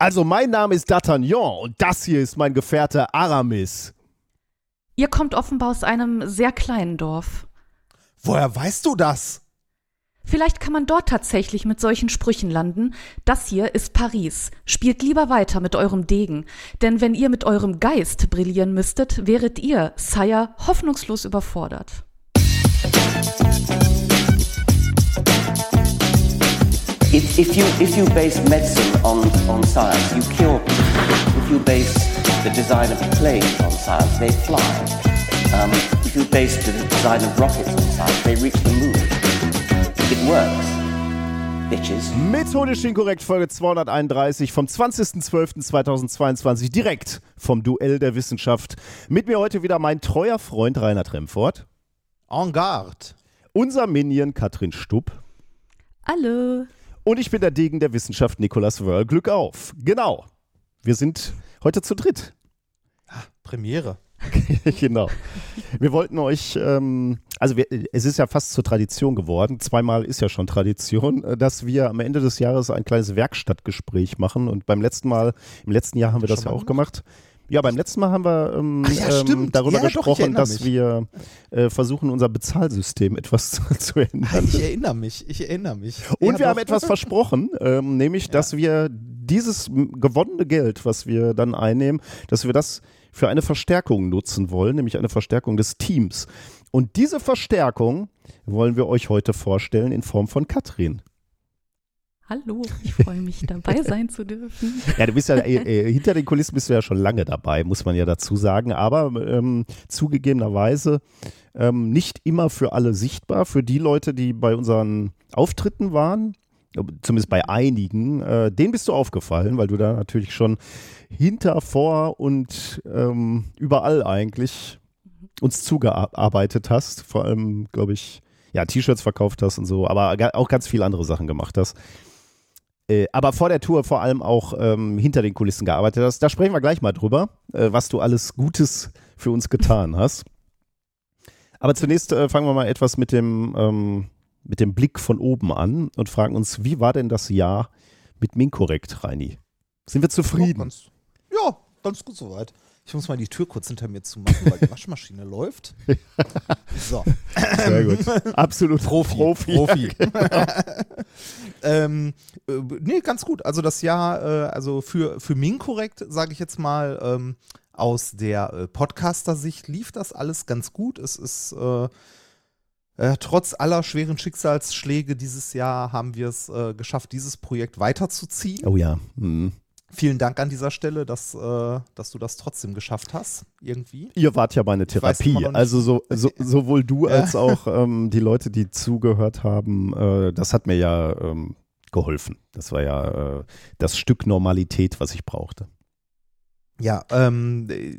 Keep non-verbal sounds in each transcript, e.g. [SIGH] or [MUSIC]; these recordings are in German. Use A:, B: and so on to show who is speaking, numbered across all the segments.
A: Also mein Name ist D'Artagnan und das hier ist mein Gefährte Aramis.
B: Ihr kommt offenbar aus einem sehr kleinen Dorf.
C: Woher weißt du das?
B: Vielleicht kann man dort tatsächlich mit solchen Sprüchen landen. Das hier ist Paris. Spielt lieber weiter mit eurem Degen. Denn wenn ihr mit eurem Geist brillieren müsstet, wäret ihr, Sire, hoffnungslos überfordert.
D: If, if, you, if you base medicine on, on science, you cure people. If you base the design of planes on science, they fly. Um, if you base the design of rockets on science, they reach the moon. It works. Bitches.
A: Methodisch inkorrekt, Folge 231 vom 20.12.2022, direkt vom Duell der Wissenschaft. Mit mir heute wieder mein treuer Freund Rainer Tremfort,
C: En garde.
A: unser Minion Katrin Stupp
B: Alle.
A: Und ich bin der Degen der Wissenschaft Nikolas Wörl. Glück auf. Genau. Wir sind heute zu dritt.
C: Premiere. [LAUGHS]
A: genau. Wir wollten euch, ähm, also wir, es ist ja fast zur Tradition geworden, zweimal ist ja schon Tradition, äh, dass wir am Ende des Jahres ein kleines Werkstattgespräch machen. Und beim letzten Mal, im letzten Jahr haben wir das
C: Schon
A: ja auch gemacht. Ja, beim letzten Mal haben wir ähm,
C: Ach ja,
A: ähm, darüber
C: Ja, doch,
A: gesprochen,
C: erinnere
A: dass
C: mich.
A: wir äh, versuchen, unser Bezahlsystem etwas [LAUGHS] zu, zu ändern.
C: Ich erinnere mich, ich erinnere mich.
A: Und
C: Ja,
A: wir
C: doch.
A: haben etwas [LAUGHS] versprochen, ähm, nämlich, dass wir dieses gewonnene Geld, was wir dann einnehmen, dass wir das für eine Verstärkung nutzen wollen, nämlich eine Verstärkung des Teams. Und diese Verstärkung wollen wir euch heute vorstellen in Form von Katrin.
B: Hallo, ich freue mich, dabei [LAUGHS] sein zu dürfen.
A: Ja, du bist ja äh, äh, hinter den Kulissen bist du ja schon lange dabei, muss man ja dazu sagen. Aber ähm, zugegebenerweise ähm, nicht immer für alle sichtbar. Für die Leute, die bei unseren Auftritten waren, zumindest bei einigen, äh, denen bist du aufgefallen, weil du da natürlich schon hinter, vor und ähm, überall eigentlich uns zugearbeitet hast. Vor allem, glaube ich, ja, T-Shirts verkauft hast und so, aber auch ganz viele andere Sachen gemacht hast. Äh, aber vor der Tour vor allem auch ähm, hinter den Kulissen gearbeitet hast. Da sprechen wir gleich mal drüber, äh, was du alles Gutes für uns getan hast. Aber zunächst äh, fangen wir mal etwas mit dem, ähm, mit dem Blick von oben an und fragen uns, wie war denn das Jahr mit Minkorrekt, Reini? Sind wir
C: Ja,
A: zufrieden?
C: ganz, ja, ganz gut soweit. Ich muss mal die Tür kurz hinter mir zumachen, weil die [LAUGHS] Waschmaschine läuft. So.
A: Sehr gut. Absolut
C: Profi.
A: Profi.
C: Profi. [LAUGHS] ähm, äh, nee, ganz gut. Also das Jahr, äh, also für, für Minkorrekt, sage ich jetzt mal, ähm, aus der äh, Podcaster-Sicht lief das alles ganz gut. Es ist äh, äh, trotz aller schweren Schicksalsschläge dieses Jahr haben wir es äh, geschafft, dieses Projekt weiterzuziehen.
A: Oh ja. Mhm.
C: Vielen Dank an dieser Stelle, dass, äh, dass du das trotzdem geschafft hast, irgendwie.
A: Ihr wart ja meine Therapie. Also so, so, sowohl du [LAUGHS]
C: Ja.
A: als auch ähm, die Leute, die zugehört haben, äh, das hat mir ja ähm, geholfen. Das war ja äh, das Stück Normalität, was ich brauchte.
C: Ja, ähm, äh,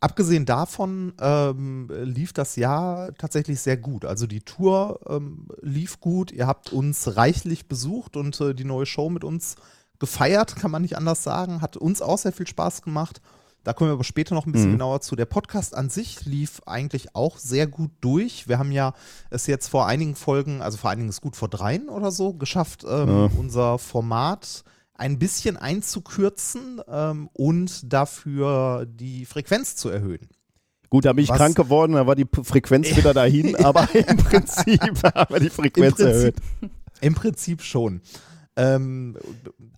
C: abgesehen davon ähm, lief das Jahr tatsächlich sehr gut. Also die Tour ähm, lief gut. Ihr habt uns reichlich besucht und äh, die neue Show mit uns gefeiert, kann man nicht anders sagen. Hat uns auch sehr viel Spaß gemacht. Da kommen wir aber später noch ein bisschen
A: Mhm.
C: genauer zu. Der Podcast an sich lief eigentlich auch sehr gut durch. Wir haben ja es jetzt vor einigen Folgen, also vor einigen ist gut vor dreien oder so, geschafft, ähm,
A: Ja.
C: unser Format ein bisschen einzukürzen ähm, und dafür die Frequenz zu erhöhen.
A: Gut, da bin ich
C: Was-
A: krank geworden, da war die Frequenz wieder dahin, [LAUGHS] aber im Prinzip [LAUGHS] haben wir die Frequenz
C: Im
A: erhöht.
C: Prinzip, Im Prinzip schon. Ähm,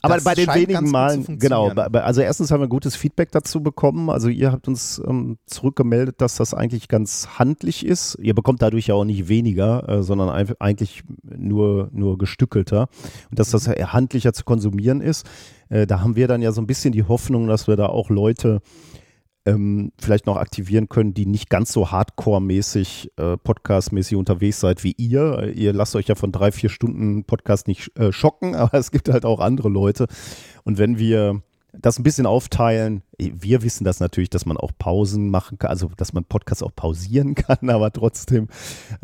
A: Aber bei den wenigen Malen, genau, also erstens haben wir gutes Feedback dazu bekommen. Also ihr habt uns ähm, zurückgemeldet, dass das eigentlich ganz handlich ist. Ihr bekommt dadurch ja auch nicht weniger, äh, sondern eigentlich nur, nur gestückelter. Und dass das
C: Mhm.
A: handlicher zu konsumieren ist. Äh, da haben wir dann ja so ein bisschen die Hoffnung, dass wir da auch Leute ähm, vielleicht noch aktivieren können, die nicht ganz so hardcore-mäßig, äh, podcast-mäßig unterwegs seid wie ihr. Ihr lasst euch ja von drei, vier Stunden Podcast nicht äh, schocken, [LAUGHS] aber es gibt halt auch andere Leute. Und wenn wir das ein bisschen aufteilen, wir wissen das natürlich, dass man auch Pausen machen kann, also dass man Podcast auch pausieren [LAUGHS] kann, aber trotzdem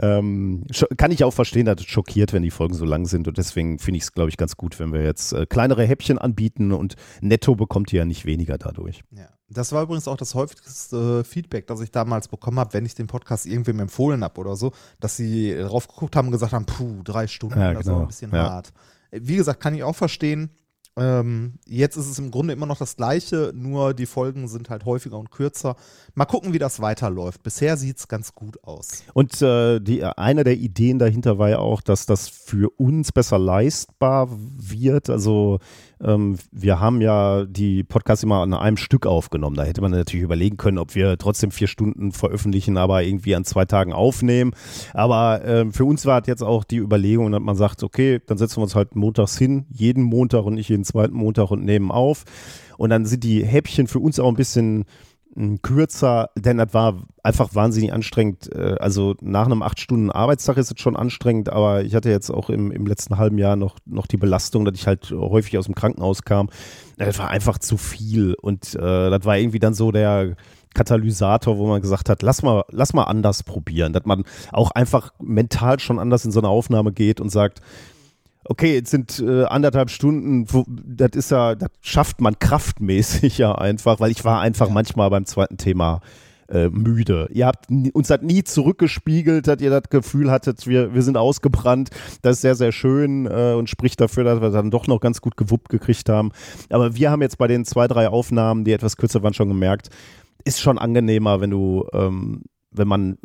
A: ähm, kann ich auch verstehen, dass es schockiert, wenn die Folgen so lang sind. Und deswegen finde ich es, glaube ich, ganz gut, wenn wir jetzt äh, kleinere Häppchen anbieten und netto bekommt ihr ja nicht weniger dadurch.
C: Ja. Das war übrigens auch das häufigste Feedback, das ich damals bekommen habe, wenn ich den Podcast irgendwem empfohlen habe oder so, dass sie drauf geguckt haben und gesagt haben, puh, drei Stunden,
A: Ja,
C: das
A: genau.
C: war ein bisschen
A: Ja.
C: hart. Wie gesagt, kann ich auch verstehen. Ähm, jetzt ist es im Grunde immer noch das gleiche, nur die Folgen sind halt häufiger und kürzer. Mal gucken, wie das weiterläuft. Bisher sieht es ganz gut aus.
A: Und äh, die, eine der Ideen dahinter war ja auch, dass das für uns besser leistbar wird. Also ähm, wir haben ja die Podcasts immer an einem Stück aufgenommen. Da hätte man natürlich überlegen können, ob wir trotzdem vier Stunden veröffentlichen, aber irgendwie an zwei Tagen aufnehmen. Aber äh, für uns war jetzt auch die Überlegung, dass man sagt, okay, dann setzen wir uns halt montags hin, jeden Montag und nicht jeden zweiten Montag und nehmen auf. Und dann sind die Häppchen für uns auch ein bisschen kürzer, denn das war einfach wahnsinnig anstrengend. Äh, also nach einem acht Stunden Arbeitstag ist es schon anstrengend, aber ich hatte jetzt auch im, im letzten halben Jahr noch, noch die Belastung, dass ich halt häufig aus dem Krankenhaus kam. Das war einfach zu viel und äh, das war irgendwie dann so der Katalysator, wo man gesagt hat, lass mal, lass mal anders probieren, dass man auch einfach mental schon anders in so eine Aufnahme geht und sagt, okay, jetzt sind äh, anderthalb Stunden, wo, das ist ja, das schafft man kraftmäßig [LAUGHS] ja einfach, weil ich war einfach ja. manchmal beim zweiten Thema äh, müde. Ihr habt uns hat nie zurückgespiegelt, dass ihr das Gefühl hattet, wir, wir sind ausgebrannt. Das ist sehr, sehr schön äh, und spricht dafür, dass wir dann doch noch ganz gut gewuppt gekriegt haben. Aber wir haben jetzt bei den zwei, drei Aufnahmen, die etwas kürzer waren, schon gemerkt, ist schon angenehmer, wenn du, ähm, wenn man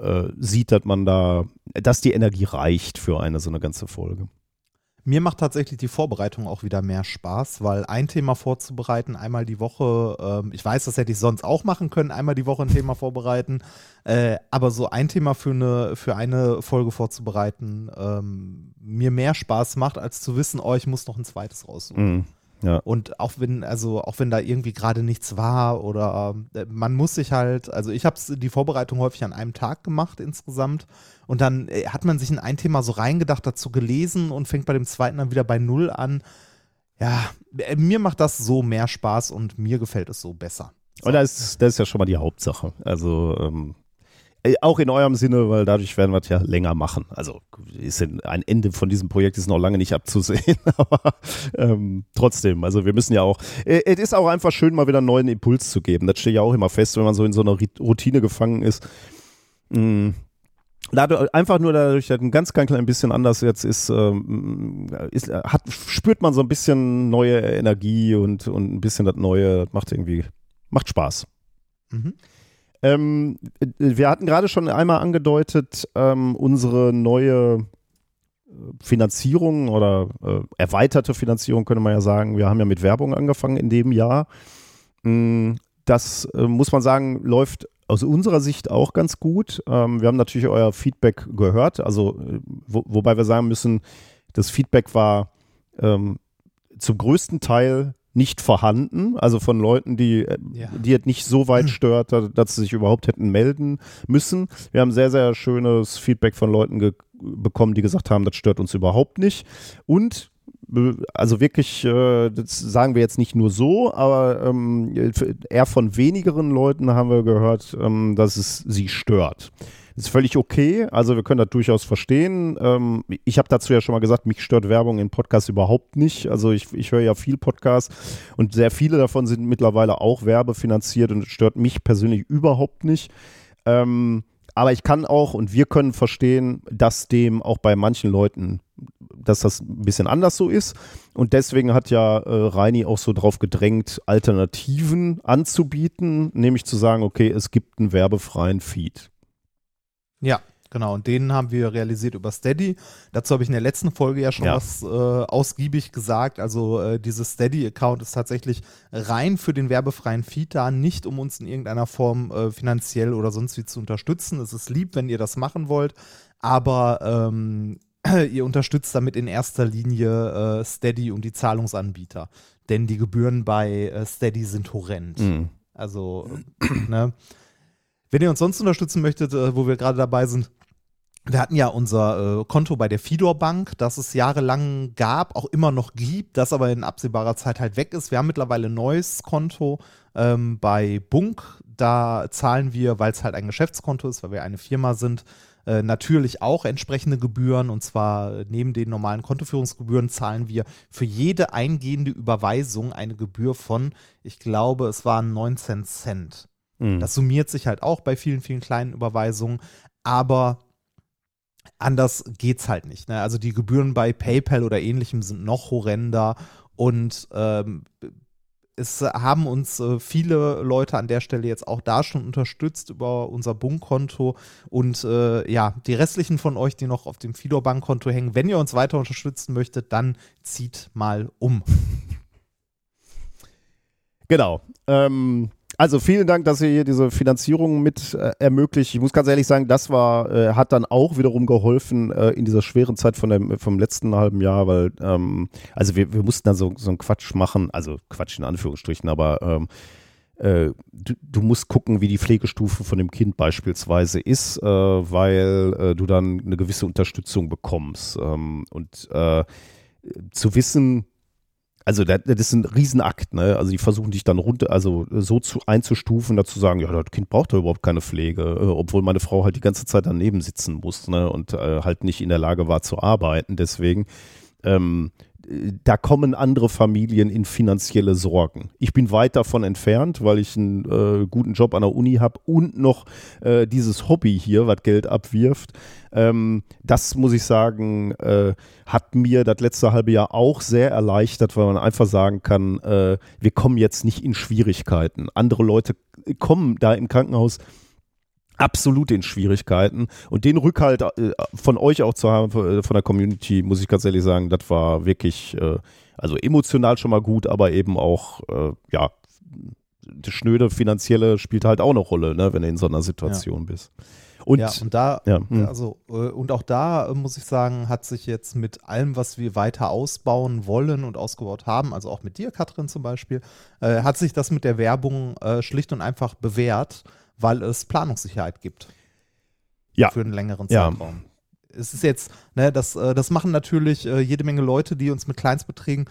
A: äh, sieht, dass man da, dass die Energie reicht für eine so eine ganze Folge.
C: Mir macht tatsächlich die Vorbereitung auch wieder mehr Spaß, weil ein Thema vorzubereiten, einmal die Woche, ähm, ich weiß, das hätte ich sonst auch machen können, einmal die Woche ein Thema vorbereiten, äh, aber so ein Thema für eine, für eine Folge vorzubereiten, ähm, mir mehr Spaß macht, als zu wissen, oh, ich muss noch ein zweites raussuchen. Mhm. Ja. Und auch wenn, also auch wenn da irgendwie gerade nichts war oder äh, man muss sich halt, also ich habe die Vorbereitung häufig an einem Tag gemacht insgesamt und dann äh, hat man sich in ein Thema so reingedacht, dazu gelesen und fängt bei dem zweiten dann wieder bei Null an. Ja, äh, mir macht das so mehr Spaß und mir gefällt es so besser.
A: So. Und das ist, das ist ja schon mal die Hauptsache. Also ähm, äh, auch in eurem Sinne, weil dadurch werden wir es ja länger machen. Also ist ein Ende von diesem Projekt ist noch lange nicht abzusehen, [LAUGHS] aber ähm, trotzdem, also wir müssen ja auch, äh, es ist auch einfach schön, mal wieder einen neuen Impuls zu geben. Das steht ja auch immer fest, wenn man so in so einer Routine gefangen ist. Mh, Dadurch, einfach nur dadurch, dass ein ganz, ganz klein bisschen anders jetzt ist, ähm, ist hat, spürt man so ein bisschen neue Energie und, und ein bisschen das Neue, macht irgendwie, macht Spaß. Mhm. Ähm, wir hatten gerade schon einmal angedeutet, ähm, unsere neue äh, Finanzierung oder äh, erweiterte Finanzierung, könnte man ja sagen. Wir haben ja mit Werbung angefangen in dem Jahr. Mm, das äh, muss man sagen, läuft aus unserer Sicht auch ganz gut. Ähm, wir haben natürlich euer Feedback gehört, also äh, wo, wobei wir sagen müssen, das Feedback war ähm, zum größten Teil nicht vorhanden, also von Leuten, die, äh, ja. die es nicht so weit [CLEARS THROAT] stört, dass sie sich überhaupt hätten melden müssen. Wir haben sehr, sehr schönes Feedback von Leuten bekommen, die gesagt haben, das stört uns überhaupt nicht. Und also wirklich, äh, das sagen wir jetzt nicht nur so, aber ähm, eher von wenigeren Leuten haben wir gehört, ähm, dass es sie stört. Ist völlig okay, also wir können das durchaus verstehen. Ähm, ich habe dazu ja schon mal gesagt, mich stört Werbung in Podcasts überhaupt nicht. Also ich, ich höre ja viel Podcasts und sehr viele davon sind mittlerweile auch werbefinanziert und stört mich persönlich überhaupt nicht. Ähm, aber ich kann auch und wir können verstehen, dass dem auch bei manchen Leuten, dass das ein bisschen anders so ist. Und deswegen hat ja äh, Reini auch so drauf gedrängt, Alternativen anzubieten, nämlich zu sagen, okay, es gibt einen werbefreien Feed.
C: Ja, Genau, und den haben wir realisiert über Steady. Dazu habe ich in der letzten Folge ja schon ja. was äh, ausgiebig gesagt. Also äh, dieses Steady-Account ist tatsächlich rein für den werbefreien Feed da, nicht um uns in irgendeiner Form äh, finanziell oder sonst wie zu unterstützen. Es ist lieb, wenn ihr das machen wollt, aber ähm, [CLEARS THROAT] ihr unterstützt damit in erster Linie äh, Steady und die Zahlungsanbieter. Denn die Gebühren bei äh, Steady sind horrend. Mhm. Also, [CLEARS THROAT] ne? Wenn ihr uns sonst unterstützen möchtet, äh, wo wir gerade dabei sind, wir hatten ja unser äh, Konto bei der Fidor Bank, das es jahrelang gab, auch immer noch gibt, das aber in absehbarer Zeit halt weg ist. Wir haben mittlerweile ein neues Konto ähm, bei Bunk. Da zahlen wir, weil es halt ein Geschäftskonto ist, weil wir eine Firma sind, äh, natürlich auch entsprechende Gebühren. Und zwar neben den normalen Kontoführungsgebühren zahlen wir für jede eingehende Überweisung eine Gebühr von, ich glaube, es waren 19 Cent. Mhm. Das summiert sich halt auch bei vielen, vielen kleinen Überweisungen. Aber anders geht's halt nicht. Ne? Also die Gebühren bei PayPal oder ähnlichem sind noch horrender Und ähm, es haben uns äh, viele Leute an der Stelle jetzt auch da schon unterstützt über unser Bunkkonto und äh, ja, die restlichen von euch, die noch auf dem Fidor Bankkonto hängen, wenn ihr uns weiter unterstützen möchtet, dann zieht mal um. [LAUGHS]
A: Genau. Ähm, also vielen Dank, dass ihr hier diese Finanzierung mit äh, ermöglicht. Ich muss ganz ehrlich sagen, das war, äh, hat dann auch wiederum geholfen äh, in dieser schweren Zeit von dem, vom letzten halben Jahr, weil, ähm, also wir, wir mussten dann so, so einen Quatsch machen, also Quatsch in Anführungsstrichen, aber ähm, äh, du, du, musst gucken, wie die Pflegestufe von dem Kind beispielsweise ist, äh, weil äh, du dann eine gewisse Unterstützung bekommst. Ähm, und zu wissen, also das, das ist ein Riesenakt, ne? Also die versuchen dich dann runter, also so zu einzustufen, dazu sagen, ja, das Kind braucht da überhaupt keine Pflege, äh, obwohl meine Frau halt die ganze Zeit daneben sitzen muss, ne? Und äh, halt nicht in der Lage war zu arbeiten. Deswegen ähm, da kommen andere Familien in finanzielle Sorgen. Ich bin weit davon entfernt, weil ich einen äh, guten Job an der Uni habe und noch äh, dieses Hobby hier, was Geld abwirft. Ähm, das muss ich sagen, äh, hat mir das letzte halbe Jahr auch sehr erleichtert, weil man einfach sagen kann, äh, wir kommen jetzt nicht in Schwierigkeiten. Andere Leute kommen da im Krankenhaus absolut in Schwierigkeiten. Und den Rückhalt äh, von euch auch zu haben, äh, von der Community, muss ich ganz ehrlich sagen, das war wirklich, äh, also emotional schon mal gut, aber eben auch, ja, das schnöde finanzielle spielt halt auch eine Rolle, ne, wenn du in so einer Situation ja. bist.
C: Und, ja, und da, ja, hm. also, und auch da muss ich sagen, hat sich jetzt mit allem, was wir weiter ausbauen wollen und ausgebaut haben, also auch mit dir, Katrin zum Beispiel, äh, hat sich das mit der Werbung äh, schlicht und einfach bewährt weil es Planungssicherheit gibt.
A: Ja.
C: Für einen längeren Zeitraum. Ja. Es ist jetzt, ne, das, äh, das machen natürlich äh, jede Menge Leute, die uns mit Kleinstbeträgen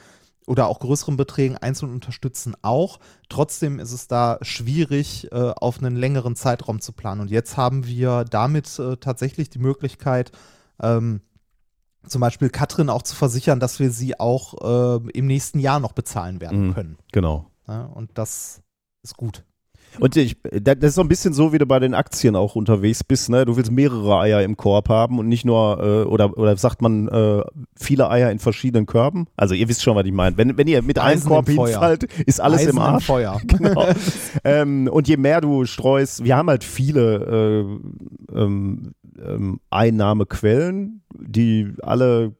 C: oder auch größeren Beträgen einzeln unterstützen auch. Trotzdem ist es da schwierig, äh, auf einen längeren Zeitraum zu planen. Und jetzt haben wir damit tatsächlich die Möglichkeit, ähm, zum Beispiel Katrin auch zu versichern, dass wir sie auch äh, im nächsten Jahr noch bezahlen werden mhm, können.
A: Genau.
C: Ja, und das ist gut.
A: Und ich, das ist so ein bisschen so, wie du bei den Aktien auch unterwegs bist, ne? Du willst mehrere Eier im Korb haben und nicht nur, äh, oder, oder sagt man, äh, viele Eier in verschiedenen Körben? Also ihr wisst schon, was ich meine. Wenn, wenn ihr mit Eisen einem Korb hinfallt, ist alles Eisen im Arsch.
C: Im Feuer. [LAUGHS]
A: genau. ähm, und je mehr du streust, wir haben halt viele äh, ähm, ähm, Einnahmequellen, die alle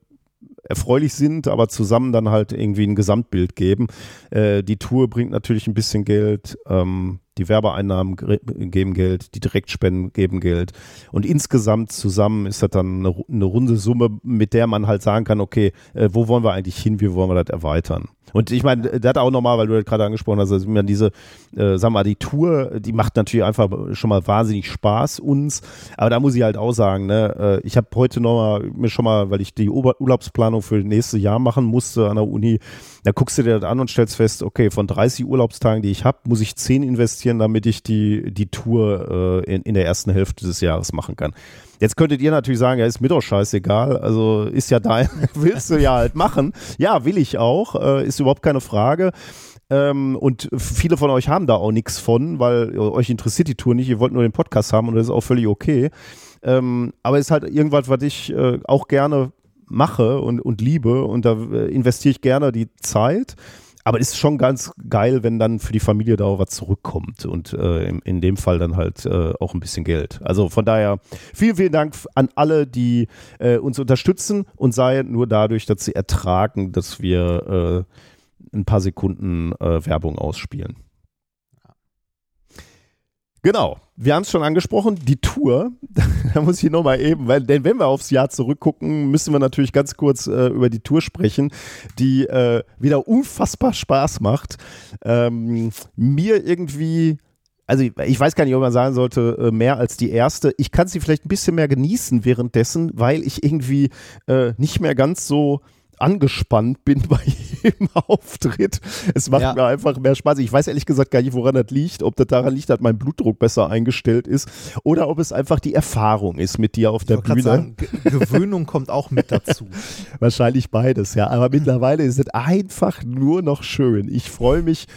A: erfreulich sind, aber zusammen dann halt irgendwie ein Gesamtbild geben. Äh, die Tour bringt natürlich ein bisschen Geld, ähm, die Werbeeinnahmen geben Geld, die Direktspenden geben Geld. Und insgesamt zusammen ist das dann eine, runde Summe, mit der man halt sagen kann, okay, äh, wo wollen wir eigentlich hin, wie wollen wir das erweitern? Und ich meine, das auch nochmal, weil du das gerade angesprochen hast, also diese, äh, sagen wir mal, die Tour, die macht natürlich einfach schon mal wahnsinnig Spaß uns. Aber da muss ich halt auch sagen, ne, äh, ich habe heute nochmal mir schon mal, weil ich die Urlaubsplanung für das nächste Jahr machen musste an der Uni, da guckst du dir das an und stellst fest, okay, von 30 Urlaubstagen, die ich habe, muss ich 10 investieren, damit ich die, die Tour äh, in, in der ersten Hälfte des Jahres machen kann. Jetzt könntet ihr natürlich sagen, ja, ist mir doch scheißegal. Also ist ja dein, [LAUGHS] willst du ja halt machen. Ja, will ich auch, äh, ist überhaupt keine Frage. Ähm, und viele von euch haben da auch nichts von, weil euch interessiert die Tour nicht. Ihr wollt nur den Podcast haben und das ist auch völlig okay. Ähm, aber es ist halt irgendwas, was ich äh, auch gerne mache und, und liebe und da äh, investiere ich gerne die Zeit. Aber ist schon ganz geil, wenn dann für die Familie da auch was zurückkommt und äh, in, in, dem Fall dann halt äh, auch ein bisschen Geld. Also von daher vielen, vielen Dank an alle, die äh, uns unterstützen und sei nur dadurch, dass sie ertragen, dass wir äh, ein paar Sekunden äh, Werbung ausspielen. Genau, wir haben es schon angesprochen, die Tour, [LAUGHS] da muss ich nochmal eben, weil, denn wenn wir aufs Jahr zurückgucken, müssen wir natürlich ganz kurz äh, über die Tour sprechen, die äh, wieder unfassbar Spaß macht. Ähm, mir irgendwie also ich weiß gar nicht, ob man sagen sollte, äh, mehr als die erste. Ich kann sie vielleicht ein bisschen mehr genießen währenddessen, weil ich irgendwie äh, nicht mehr ganz so angespannt bin [LAUGHS] bei jedem Auftritt. Es macht ja. mir einfach mehr Spaß. Ich weiß ehrlich gesagt gar nicht, woran das liegt. Ob das daran liegt, dass mein Blutdruck besser eingestellt ist oder ob es einfach die Erfahrung ist mit dir auf der Bühne. Sagen,
C: Gewöhnung kommt auch mit dazu. [LAUGHS]
A: Wahrscheinlich beides, ja. Aber mittlerweile ist es einfach nur noch schön. Ich freue mich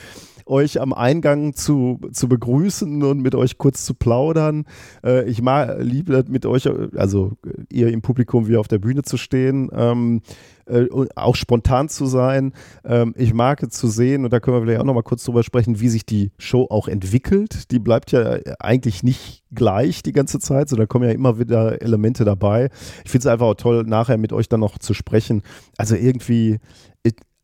A: euch am Eingang zu, zu begrüßen und mit euch kurz zu plaudern. Äh, ich mag, liebe mit euch, also ihr im Publikum wie auf der Bühne zu stehen. Ähm, äh, auch spontan zu sein. Ähm, ich mag es zu sehen, und da können wir vielleicht auch noch mal kurz drüber sprechen, wie sich die Show auch entwickelt. Die bleibt ja eigentlich nicht gleich die ganze Zeit, sondern kommen ja immer wieder Elemente dabei. Ich finde es einfach auch toll, nachher mit euch dann noch zu sprechen. Also irgendwie,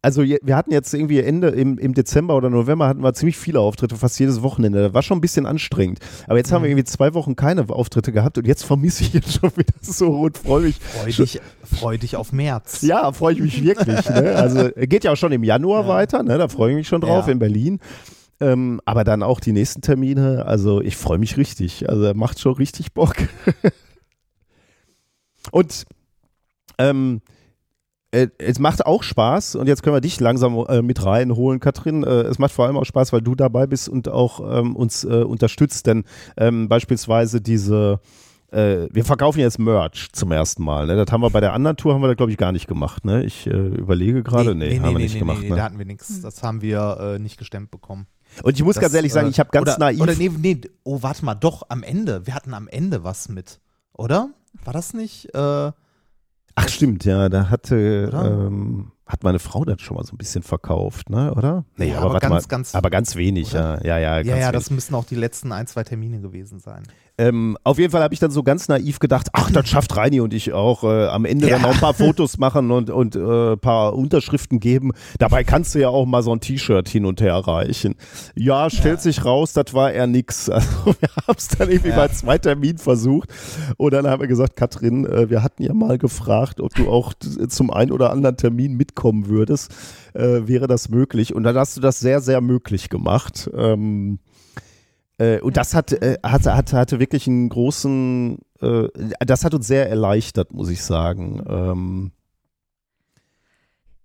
A: also wir hatten jetzt irgendwie Ende im, im Dezember oder November hatten wir ziemlich viele Auftritte, fast jedes Wochenende. Das war schon ein bisschen anstrengend. Aber jetzt haben wir mhm. irgendwie zwei Wochen keine Auftritte gehabt und jetzt vermisse ich jetzt [LAUGHS] schon wieder so und freue mich.
C: Freu dich, freu dich auf März.
A: Ja, freue ich mich wirklich. ne? Also geht ja auch schon im Januar ja. weiter, ne? da freue ich mich schon drauf ja. in Berlin. Ähm, aber dann auch die nächsten Termine. Also ich freue mich richtig. Also macht schon richtig Bock. [LAUGHS] und ähm, äh, es macht auch Spaß und jetzt können wir dich langsam äh, mit reinholen, Katrin. Äh, es macht vor allem auch Spaß, weil du dabei bist und auch ähm, uns äh, unterstützt, denn ähm, beispielsweise diese äh, wir verkaufen jetzt Merch zum ersten Mal. Ne? Das haben wir bei der anderen Tour, haben wir da glaube ich gar nicht gemacht. Ne? Ich äh, überlege gerade, nee, nee, nee, haben nee, wir nicht gemacht. Nee,
C: ne? da hatten wir nichts. Das haben wir nicht gestemmt bekommen.
A: Und ich muss das, ganz ehrlich sagen, ich habe ganz
C: oder,
A: naiv.
C: Oder nee, nee, oh, warte mal, doch, am Ende. Wir hatten am Ende was mit, oder? War das nicht? Äh,
A: Ach stimmt, ja, da hatte ähm, hat meine Frau das schon mal so ein bisschen verkauft, ne, oder?
C: Nee, ja, aber, aber ganz, mal, ganz,
A: aber ganz wenig, oder? ja, ja,
C: ja. Ja, ja, das müssen auch die letzten ein, zwei Termine gewesen sein.
A: Ähm, auf jeden Fall habe ich dann so ganz naiv gedacht, ach, das schafft Reini und ich auch. Äh, am Ende ja. dann noch ein paar Fotos machen und, und äh, paar Unterschriften geben. Dabei kannst du ja auch mal so ein T-Shirt hin und her reichen. Ja, stellt ja. sich raus, das war eher nix. [LAUGHS] Also wir haben es dann irgendwie ja. bei zwei Terminen versucht. Und dann haben wir gesagt, Katrin, äh, wir hatten ja mal gefragt, ob du auch zum einen oder anderen Termin mitkommen würdest. Äh, wäre das möglich? Und dann hast du das sehr, sehr möglich gemacht. Ähm, äh, und das hat, äh, hatte, hatte, hatte wirklich einen großen, äh, das hat uns sehr erleichtert, muss ich sagen. Ähm,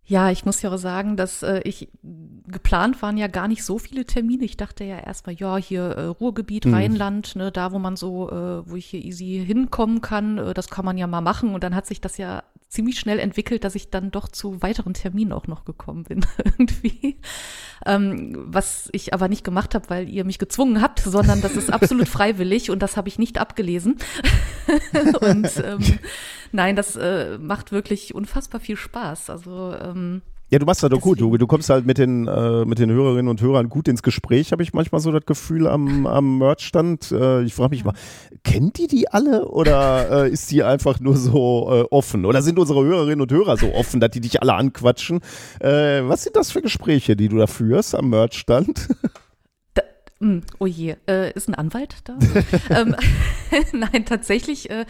B: ja, ich muss ja auch sagen, dass äh, ich geplant waren ja gar nicht so viele Termine. Ich dachte ja erstmal, ja, hier äh, Ruhrgebiet, mhm. Rheinland, ne, da wo man so, äh, wo ich hier easy hinkommen kann, äh, das kann man ja mal machen. Und dann hat sich das ja ziemlich schnell entwickelt, dass ich dann doch zu weiteren Terminen auch noch gekommen bin [LAUGHS] irgendwie. Ähm, was ich aber nicht gemacht habe, weil ihr mich gezwungen habt, sondern das ist absolut [LAUGHS] freiwillig und das habe ich nicht abgelesen. [LAUGHS] und ähm, nein, das äh, macht wirklich unfassbar viel Spaß. Also ähm,
A: ja, du machst das doch gut. Du, du kommst halt mit den, äh, mit den Hörerinnen und Hörern gut ins Gespräch, habe ich manchmal so das Gefühl am, am Merchstand. Äh, ich frage mich mal, kennt die die alle oder äh, ist die einfach nur so äh, offen? Oder sind unsere Hörerinnen und Hörer so offen, dass die dich alle anquatschen? Äh, was sind das für Gespräche, die du da führst am Merchstand?
B: Hm, oh je, äh, ist ein Anwalt da? [LAUGHS] ähm, [LAUGHS] nein, tatsächlich äh,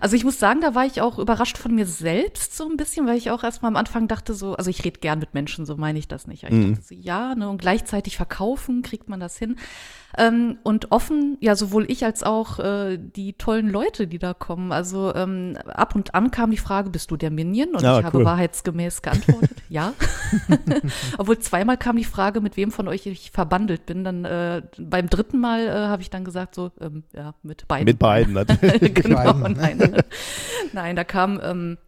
B: also ich muss sagen, da war ich auch überrascht von mir selbst so ein bisschen, weil ich auch erstmal am Anfang dachte so, also ich rede gern mit Menschen, so meine ich das nicht. Ich mhm. dachte so, ja, ne, und gleichzeitig verkaufen, kriegt man das hin. Ähm, und offen, ja, sowohl ich als auch äh, die tollen Leute, die da kommen. Also ähm, ab und an kam die Frage, bist du der Minion? Und ja, ich habe wahrheitsgemäß geantwortet, ja. [LAUGHS] Obwohl zweimal kam die Frage, mit wem von euch ich verbandelt bin. Dann äh, beim dritten Mal äh, habe ich dann gesagt, so, ähm, ja, mit beiden.
A: Mit beiden, natürlich. [LAUGHS]
B: genau, nein. nein, da kam ähm,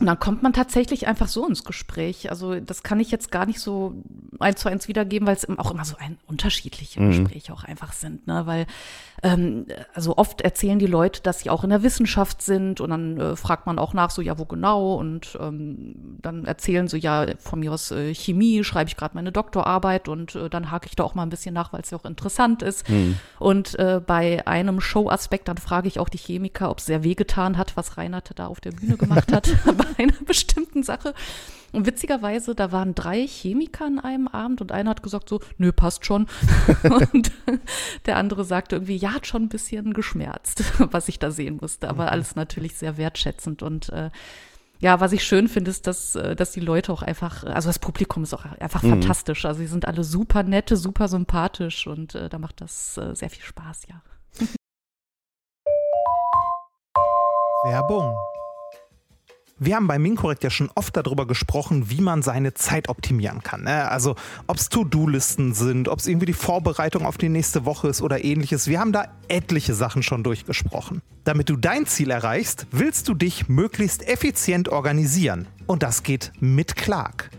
B: und dann kommt man tatsächlich einfach so ins Gespräch. Also das kann ich jetzt gar nicht so eins zu eins wiedergeben, weil es auch immer so ein unterschiedliche mhm. Gespräche auch einfach sind. Ne? Weil ähm, also oft erzählen die Leute, dass sie auch in der Wissenschaft sind und dann äh, fragt man auch nach, so ja, wo genau? Und ähm, dann erzählen sie ja von mir aus äh, Chemie, schreibe ich gerade meine Doktorarbeit und äh, dann hake ich da auch mal ein bisschen nach, weil es ja auch interessant ist. Mhm. Und äh, bei einem Showaspekt, dann frage ich auch die Chemiker, ob es sehr wehgetan hat, was Reinhard da auf der Bühne gemacht hat [LAUGHS] bei einer bestimmten Sache. Und witzigerweise, da waren drei Chemiker an einem Abend und einer hat gesagt so, nö, passt schon. [LAUGHS] und der andere sagte irgendwie, ja, hat schon ein bisschen geschmerzt, [LAUGHS] was ich da sehen musste. Aber mhm. alles natürlich sehr wertschätzend und äh, ja, was ich schön finde, ist, dass, äh, dass die Leute auch einfach, also das Publikum ist auch einfach mhm. fantastisch. Also sie sind alle super nette, super sympathisch und äh, da macht das äh, sehr viel Spaß, ja.
E: Werbung wir haben bei Minkorrekt ja schon oft darüber gesprochen, wie man seine Zeit optimieren kann. Ne? Also ob es To-Do-Listen sind, ob es irgendwie die Vorbereitung auf die nächste Woche ist oder ähnliches. Wir haben da etliche Sachen schon durchgesprochen. Damit du dein Ziel erreichst, willst du dich möglichst effizient organisieren. Und das geht mit Clark.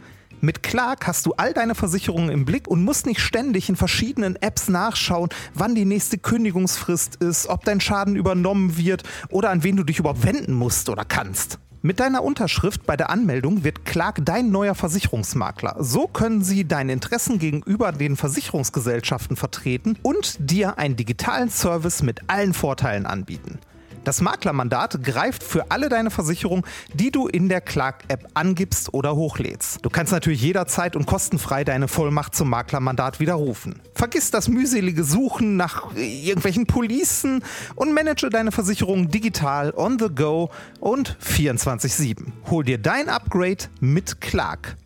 E: Mit Clark hast du all deine Versicherungen im Blick und musst nicht ständig in verschiedenen Apps nachschauen, wann die nächste Kündigungsfrist ist, ob dein Schaden übernommen wird oder an wen du dich überhaupt wenden musst oder kannst. Mit deiner Unterschrift bei der Anmeldung wird Clark dein neuer Versicherungsmakler. So können sie deine Interessen gegenüber den Versicherungsgesellschaften vertreten und dir einen digitalen Service mit allen Vorteilen anbieten. Das Maklermandat greift für alle deine Versicherungen, die du in der Clark-App angibst oder hochlädst. Du kannst natürlich jederzeit und kostenfrei deine Vollmacht zum Maklermandat widerrufen. Vergiss das mühselige Suchen nach irgendwelchen Policen und manage deine Versicherungen digital, on the go und 24-7. Hol dir dein Upgrade mit Clark.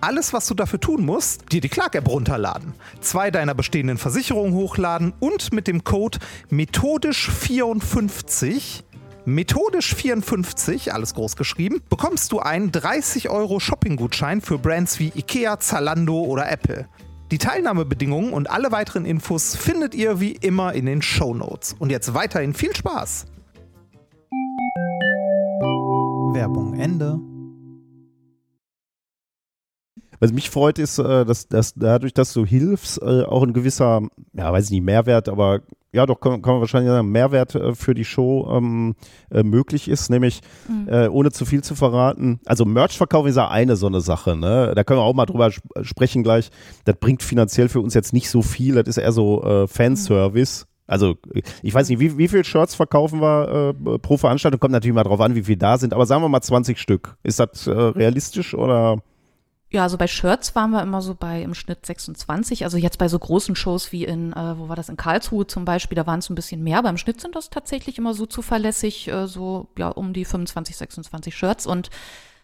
E: Alles, was du dafür tun musst, dir die Clark-App runterladen, zwei deiner bestehenden Versicherungen hochladen und mit dem Code methodisch54 Methodisch 54, alles groß geschrieben, bekommst du einen 30 Euro Shopping-Gutschein für Brands wie Ikea, Zalando oder Apple. Die Teilnahmebedingungen und alle weiteren Infos findet ihr wie immer in den Show Notes. Und jetzt weiterhin viel Spaß!
C: Werbung Ende.
A: Was mich freut, ist, äh, dass, dass dadurch, dass du hilfst, äh, auch ein gewisser, ja, weiß ich nicht, Mehrwert, aber ja, doch, kann, kann man wahrscheinlich sagen, Mehrwert äh, für die Show ähm, äh, möglich ist, nämlich mhm. äh, ohne zu viel zu verraten. Also Merch-Verkauf ist ja eine so eine Sache, ne? Da können wir auch mal drüber sp sprechen gleich. Das bringt finanziell für uns jetzt nicht so viel, das ist eher so äh, Fanservice. Mhm. Also ich weiß nicht, wie, wie viele Shirts verkaufen wir äh, pro Veranstaltung? Kommt natürlich mal drauf an, wie viele da sind, aber sagen wir mal 20 Stück. Ist das äh, realistisch oder?
B: Ja, also bei Shirts waren wir immer so bei im Schnitt 26. Also jetzt bei so großen Shows wie in, äh, wo war das, in Karlsruhe zum Beispiel, da waren es ein bisschen mehr. Aber im Schnitt sind das tatsächlich immer so zuverlässig, äh, so ja um die 25, 26 Shirts. Und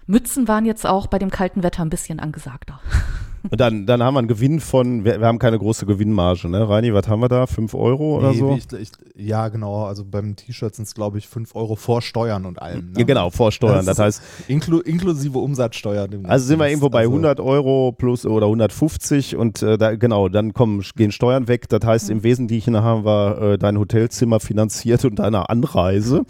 B: Mützen waren jetzt auch bei dem kalten Wetter ein bisschen angesagter. [LAUGHS]
A: Und dann, dann haben wir einen Gewinn von, wir, wir haben keine große Gewinnmarge, ne? Reini, was haben wir da? 5 Euro oder
C: Nee,
A: so?
C: Ich, ich, ja, genau. Also beim T-Shirt sind es, glaube ich, 5 Euro vor Steuern und allem. Ne?
A: Ja, genau, vorsteuern. Das,
C: Das
A: heißt,
C: Inklu inklusive Umsatzsteuer.
A: also sind wir irgendwo bei
C: Also,
A: 100 Euro plus oder 150 und äh, da, genau, dann kommen, gehen Steuern weg. Das heißt, im Wesentlichen haben wir äh, dein Hotelzimmer finanziert und deine Anreise.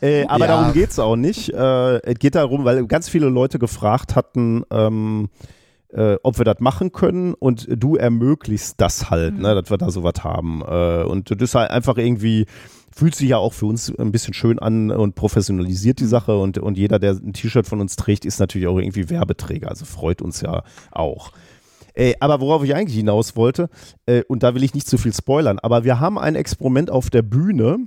A: Äh, aber
C: Ja.
A: darum geht es auch nicht. Äh, es geht darum, weil ganz viele Leute gefragt hatten, ähm, äh, ob wir das machen können und du ermöglichst das halt, ne, dass wir da sowas haben. Äh, und das ist halt einfach irgendwie, fühlt sich ja auch für uns ein bisschen schön an und professionalisiert die Sache und, und jeder, der ein T-Shirt von uns trägt, ist natürlich auch irgendwie Werbeträger, also freut uns ja auch. Äh, aber worauf ich eigentlich hinaus wollte, äh, und da will ich nicht zu viel spoilern, aber wir haben ein Experiment auf der Bühne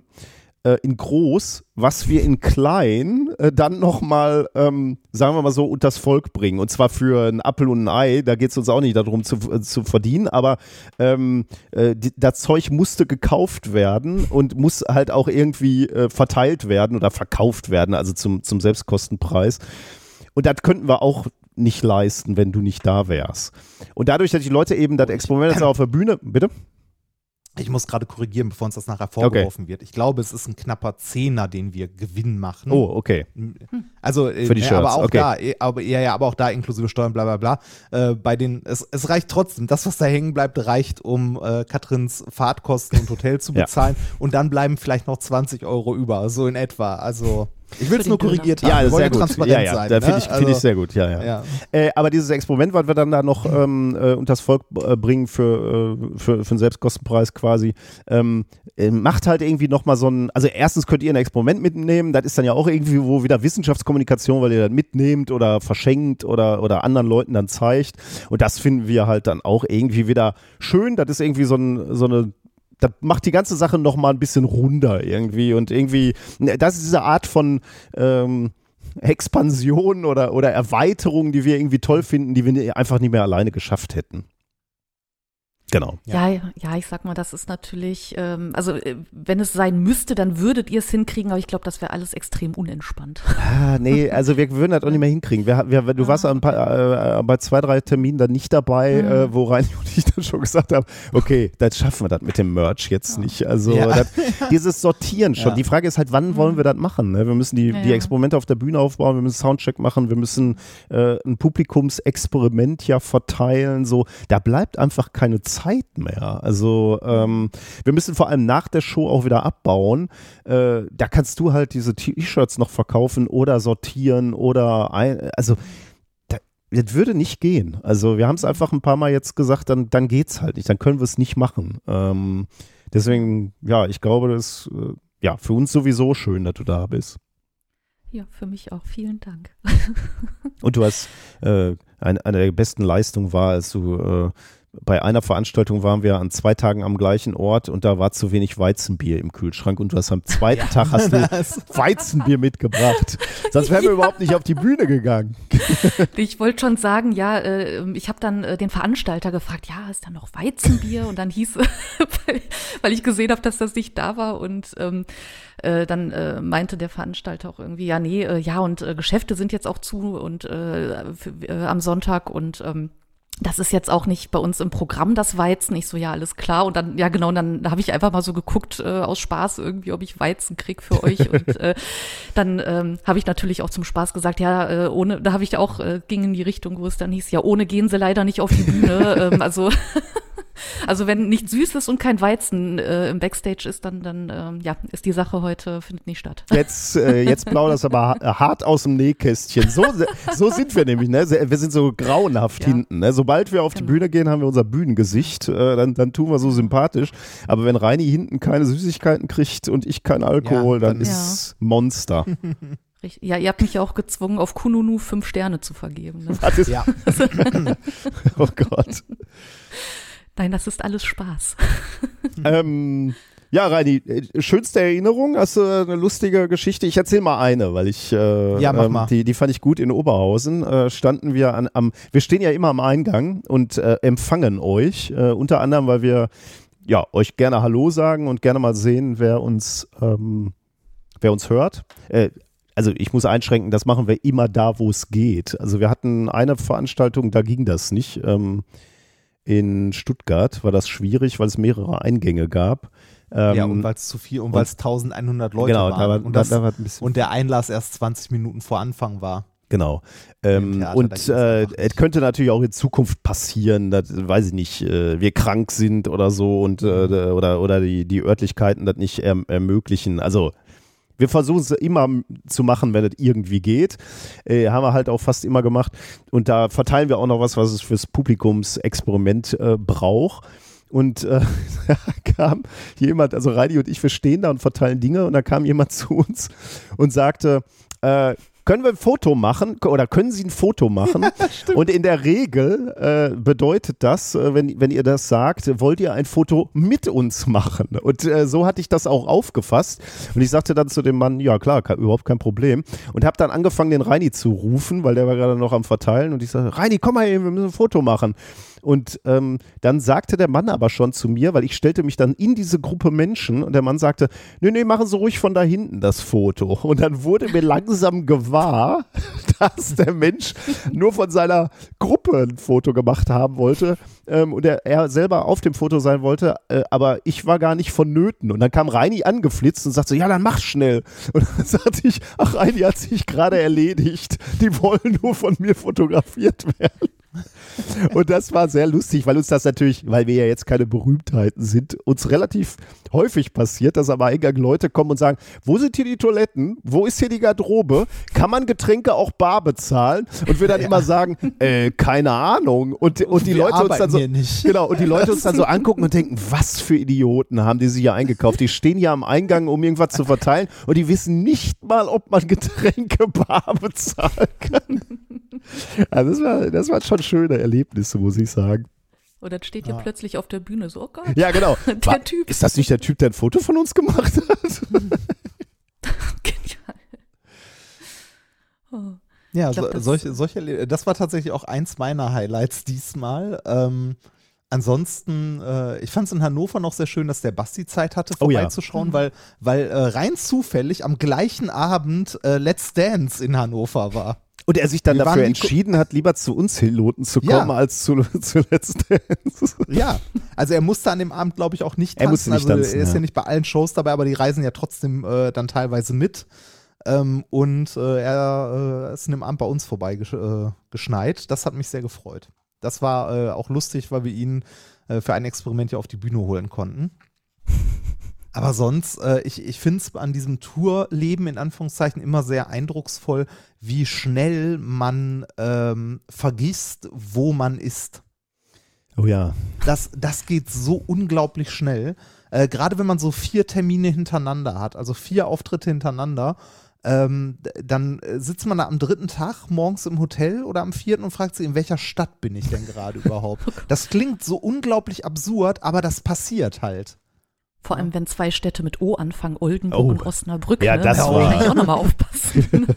A: äh, in groß, was wir in klein äh, dann nochmal, ähm, sagen wir mal so, unters Volk bringen. Und zwar für einen Apfel und ein Ei, da geht es uns auch nicht darum zu, äh, zu verdienen, aber ähm, äh, die, das Zeug musste gekauft werden und muss halt auch irgendwie äh, verteilt werden oder verkauft werden, also zum, zum Selbstkostenpreis. Und das könnten wir auch nicht leisten, wenn du nicht da wärst. Und dadurch, dass die Leute eben das Experiment jetzt auf der Bühne, bitte?
C: Ich muss gerade korrigieren, bevor uns das nachher vorgeworfen wird. Ich glaube, es ist ein knapper Zehner, den wir Gewinn machen.
A: Oh, okay.
C: Also, äh,
A: Für die
C: ja,
A: Shirts,
C: aber auch
A: okay.
C: da, äh, aber, ja, ja, aber auch da inklusive Steuern, bla bla bla. Äh, bei den, es, es reicht trotzdem. Das, was da hängen bleibt, reicht, um äh, Katrins Fahrtkosten und Hotel zu
A: Ja.
C: bezahlen. Und dann bleiben vielleicht noch 20 Euro über, so in etwa. Also, ich will es nur korrigiert haben.
A: Ja,
C: Wir
A: sehr gut.
C: transparent
A: Ja, ja,
C: sein.
A: da
C: ne?
A: finde ich, find
C: Also,
A: ich sehr gut. Ja, ja.
C: Ja.
A: Äh, aber dieses Experiment, was wir dann da noch ähm, äh, unters Volk äh, bringen für, äh, für, für einen Selbstkostenpreis quasi, ähm, äh, macht halt irgendwie nochmal so ein, also erstens könnt ihr ein Experiment mitnehmen, das ist dann ja auch irgendwie wo wieder Wissenschaftskommunikation, weil ihr das mitnehmt oder verschenkt oder, oder anderen Leuten dann zeigt. Und das finden wir halt dann auch irgendwie wieder schön. Das ist irgendwie so, ein, so eine das macht die ganze Sache noch mal ein bisschen runder irgendwie und irgendwie, ne, das ist diese Art von ähm, Expansion oder, oder Erweiterung, die wir irgendwie toll finden, die wir einfach nicht mehr alleine geschafft hätten. Genau.
B: Ja, ja, ich sag mal, das ist natürlich, ähm, also äh, wenn es sein müsste, dann würdet ihr es hinkriegen, aber ich glaube, das wäre alles extrem unentspannt.
A: Ah, nee, [LAUGHS] also wir würden das auch nicht mehr hinkriegen. Wir, wir, du warst ein paar, äh, bei zwei, drei Terminen dann nicht dabei,
B: Mhm.
A: äh, wo Reini [LAUGHS] und ich dann schon gesagt haben, okay, das schaffen wir das mit dem Merch jetzt nicht. Also
C: Ja.
A: das, [LAUGHS] dieses Sortieren schon.
C: Ja.
A: Die Frage ist halt, wann wollen wir das machen? Ne? Wir müssen die,
B: Ja,
A: die
B: ja.
A: Experimente auf der Bühne aufbauen, wir müssen Soundcheck machen, wir müssen äh, ein Publikumsexperiment ja verteilen. So, da bleibt einfach keine Zeit mehr. Also ähm, wir müssen vor allem nach der Show auch wieder abbauen. Äh, da kannst du halt diese T-Shirts noch verkaufen oder sortieren oder ein, also da, das würde nicht gehen. Also wir haben es einfach ein paar Mal jetzt gesagt, dann, dann geht's halt nicht, dann können wir es nicht machen. Ähm, deswegen, ja, ich glaube, das ist äh, ja für uns sowieso schön, dass du da bist.
B: Ja, für mich auch. Vielen Dank.
A: Und du hast, äh, eine, eine der besten Leistungen war, als du äh, bei einer Veranstaltung waren wir an zwei Tagen am gleichen Ort und da war zu wenig Weizenbier im Kühlschrank und du hast am zweiten ja, Tag hast du [LAUGHS] Weizenbier mitgebracht. Sonst wären wir [LAUGHS] ja. überhaupt nicht auf die Bühne gegangen. [LAUGHS]
B: Ich wollte schon sagen, ja, äh, ich habe dann äh, den Veranstalter gefragt, ja, ist da noch Weizenbier? Und dann hieß, weil ich gesehen habe, dass das nicht da war und ähm, äh, dann äh, meinte der Veranstalter auch irgendwie, ja, nee, äh, ja, und Geschäfte sind jetzt auch zu und für, am Sonntag und ähm, das ist jetzt auch nicht bei uns im Programm das Weizen. Ich so, ja, alles klar. Und dann, ja genau, und dann habe ich einfach mal so geguckt äh, aus Spaß irgendwie, ob ich Weizen krieg für euch. [LAUGHS] und äh, dann ähm, habe ich natürlich auch zum Spaß gesagt, ja, äh, ohne, da habe ich auch, äh, ging in die Richtung, wo es dann hieß, ja, ohne gehen sie leider nicht auf die Bühne. [LAUGHS] ähm, also also wenn nichts Süßes und kein Weizen äh, im Backstage ist, dann, dann ähm, ja, ist die Sache heute, findet nicht statt.
A: Jetzt, äh, jetzt plauderst aber hart aus dem Nähkästchen. So, so sind wir nämlich, ne? Wir sind so grauenhaft ja. hinten. Ne? Sobald wir auf genau. die Bühne gehen, haben wir unser Bühnengesicht. Äh, dann, dann tun wir so sympathisch. Aber wenn Reini hinten keine Süßigkeiten kriegt und ich keinen Alkohol, ja, dann, dann ist ja. Monster. [LAUGHS]
B: Ja, ihr habt mich ja auch gezwungen, auf Kununu fünf Sterne zu vergeben. Ne?
A: Was ist? Ja. [LAUGHS] oh Gott.
B: Nein, das ist alles Spaß. [LAUGHS]
A: ähm, ja, Reini, äh, schönste Erinnerung? Hast du eine lustige Geschichte? Ich erzähle mal eine, weil ich, äh,
C: ja, mach ähm, mal.
A: Die, die fand ich gut in Oberhausen. Äh, standen wir an, am, wir stehen ja immer am Eingang und äh, empfangen euch, äh, unter anderem, weil wir ja, euch gerne Hallo sagen und gerne mal sehen, wer uns, ähm, wer uns hört. Äh, also ich muss einschränken, das machen wir immer da, wo es geht. Also wir hatten eine Veranstaltung, da ging das nicht. Ähm, in Stuttgart war das schwierig, weil es mehrere Eingänge gab.
C: Ähm, ja, und weil es zu viel, und weil es 1100 Leute genau, waren. Da war, und, das, da, da und der Einlass erst 20 Minuten vor Anfang war.
A: Genau. Ähm, Theater, und äh, es könnte natürlich auch in Zukunft passieren, dass, weiß ich nicht, äh, wir krank sind oder so und äh, mhm. oder, oder die, die Örtlichkeiten das nicht erm ermöglichen. Also wir versuchen es immer zu machen, wenn es irgendwie geht. Äh, haben wir halt auch fast immer gemacht. Und da verteilen wir auch noch was, was es fürs Publikumsexperiment äh, braucht. Und äh, [LAUGHS] da kam jemand, also Reini und ich, wir stehen da und verteilen Dinge. Und da kam jemand [LAUGHS] zu uns und sagte, äh, können wir ein Foto machen oder können Sie ein Foto machen? [LAUGHS] und in der Regel äh, bedeutet das, äh, wenn, wenn ihr das sagt, wollt ihr ein Foto mit uns machen? Und äh, so hatte ich das auch aufgefasst. Und ich sagte dann zu dem Mann, ja klar, kann, überhaupt kein Problem. Und habe dann angefangen, den Reini zu rufen, weil der war gerade noch am Verteilen. Und ich sagte, Reini, komm mal hier, wir müssen ein Foto machen. Und ähm, dann sagte der Mann aber schon zu mir, weil ich stellte mich dann in diese Gruppe Menschen und der Mann sagte, nee, nee, machen Sie ruhig von da hinten das Foto. Und dann wurde mir langsam gewahr, [LAUGHS] dass der Mensch nur von seiner Gruppe ein Foto gemacht haben wollte ähm, und er, er, selber auf dem Foto sein wollte, äh, aber ich war gar nicht vonnöten. Und dann kam Reini angeflitzt und sagte, ja, dann mach schnell. Und dann [LAUGHS] sagte ich, ach, Reini hat sich gerade erledigt. Die wollen nur von mir fotografiert werden. [LAUGHS] Und das war sehr lustig, weil uns das natürlich, weil wir ja jetzt keine Berühmtheiten sind, uns relativ häufig passiert, dass am Eingang Leute kommen und sagen, wo sind hier die Toiletten? Wo ist hier die Garderobe? Kann man Getränke auch bar bezahlen? Und wir dann [LAUGHS] ja. immer sagen, äh, keine Ahnung. Und, und die wir Leute uns dann so, genau, und die [LAUGHS] Leute uns dann so angucken und denken, was für Idioten haben die sich hier eingekauft? Die stehen hier am Eingang, um irgendwas zu verteilen und die wissen nicht mal, ob man Getränke bar bezahlen kann. Also das war, das waren schon schöne Erlebnisse, muss ich sagen.
B: Und dann steht ihr ja. plötzlich auf der Bühne so, oh Gott.
A: Ja, genau. [LAUGHS] der war, Typ. Ist das nicht der Typ, der ein Foto von uns gemacht hat? [LAUGHS] Genial.
C: Oh. Ja, glaub, so, solche, solche, das war tatsächlich auch eins meiner Highlights diesmal. Ähm, ansonsten, äh, ich fand es in Hannover noch sehr schön, dass der Basti Zeit hatte, vorbeizuschauen, oh, ja. weil, weil äh, rein zufällig am gleichen Abend äh, Let's Dance in Hannover war.
A: Und er sich dann Wir dafür entschieden hat, lieber zu uns Hiloten zu kommen, ja. als zu, [LAUGHS] zuletzt.
C: ja, also er musste an dem Abend, glaube ich, auch nicht
A: tanzen. Er musste nicht
C: also
A: tanzen,
C: er ist ja. ja. nicht bei allen Shows dabei, aber die reisen ja trotzdem äh, dann teilweise mit. Ähm, und äh, er äh, ist in dem Abend bei uns vorbei gesch äh, geschneit. Das hat mich sehr gefreut. Das war äh, auch lustig, weil wir ihn äh, für ein Experiment ja auf die Bühne holen konnten. [LAUGHS] Aber sonst, äh, ich, ich finde es an diesem Tourleben in Anführungszeichen immer sehr eindrucksvoll, wie schnell man ähm, vergisst, wo man ist.
A: Oh ja.
C: Das, das geht so unglaublich schnell. Äh, Gerade wenn man so vier Termine hintereinander hat, also vier Auftritte hintereinander, ähm, dann äh, sitzt man da am dritten Tag morgens im Hotel oder am vierten und fragt sich, in welcher Stadt bin ich denn gerade [LAUGHS] überhaupt? Das klingt so unglaublich absurd, aber das passiert halt.
B: Vor allem, wenn zwei Städte mit O anfangen, Oldenburg
A: Oh.
B: und Osnabrück.
A: Ja,
B: ne?
A: das
B: da muss
A: war-
B: man wahrscheinlich auch nochmal aufpassen.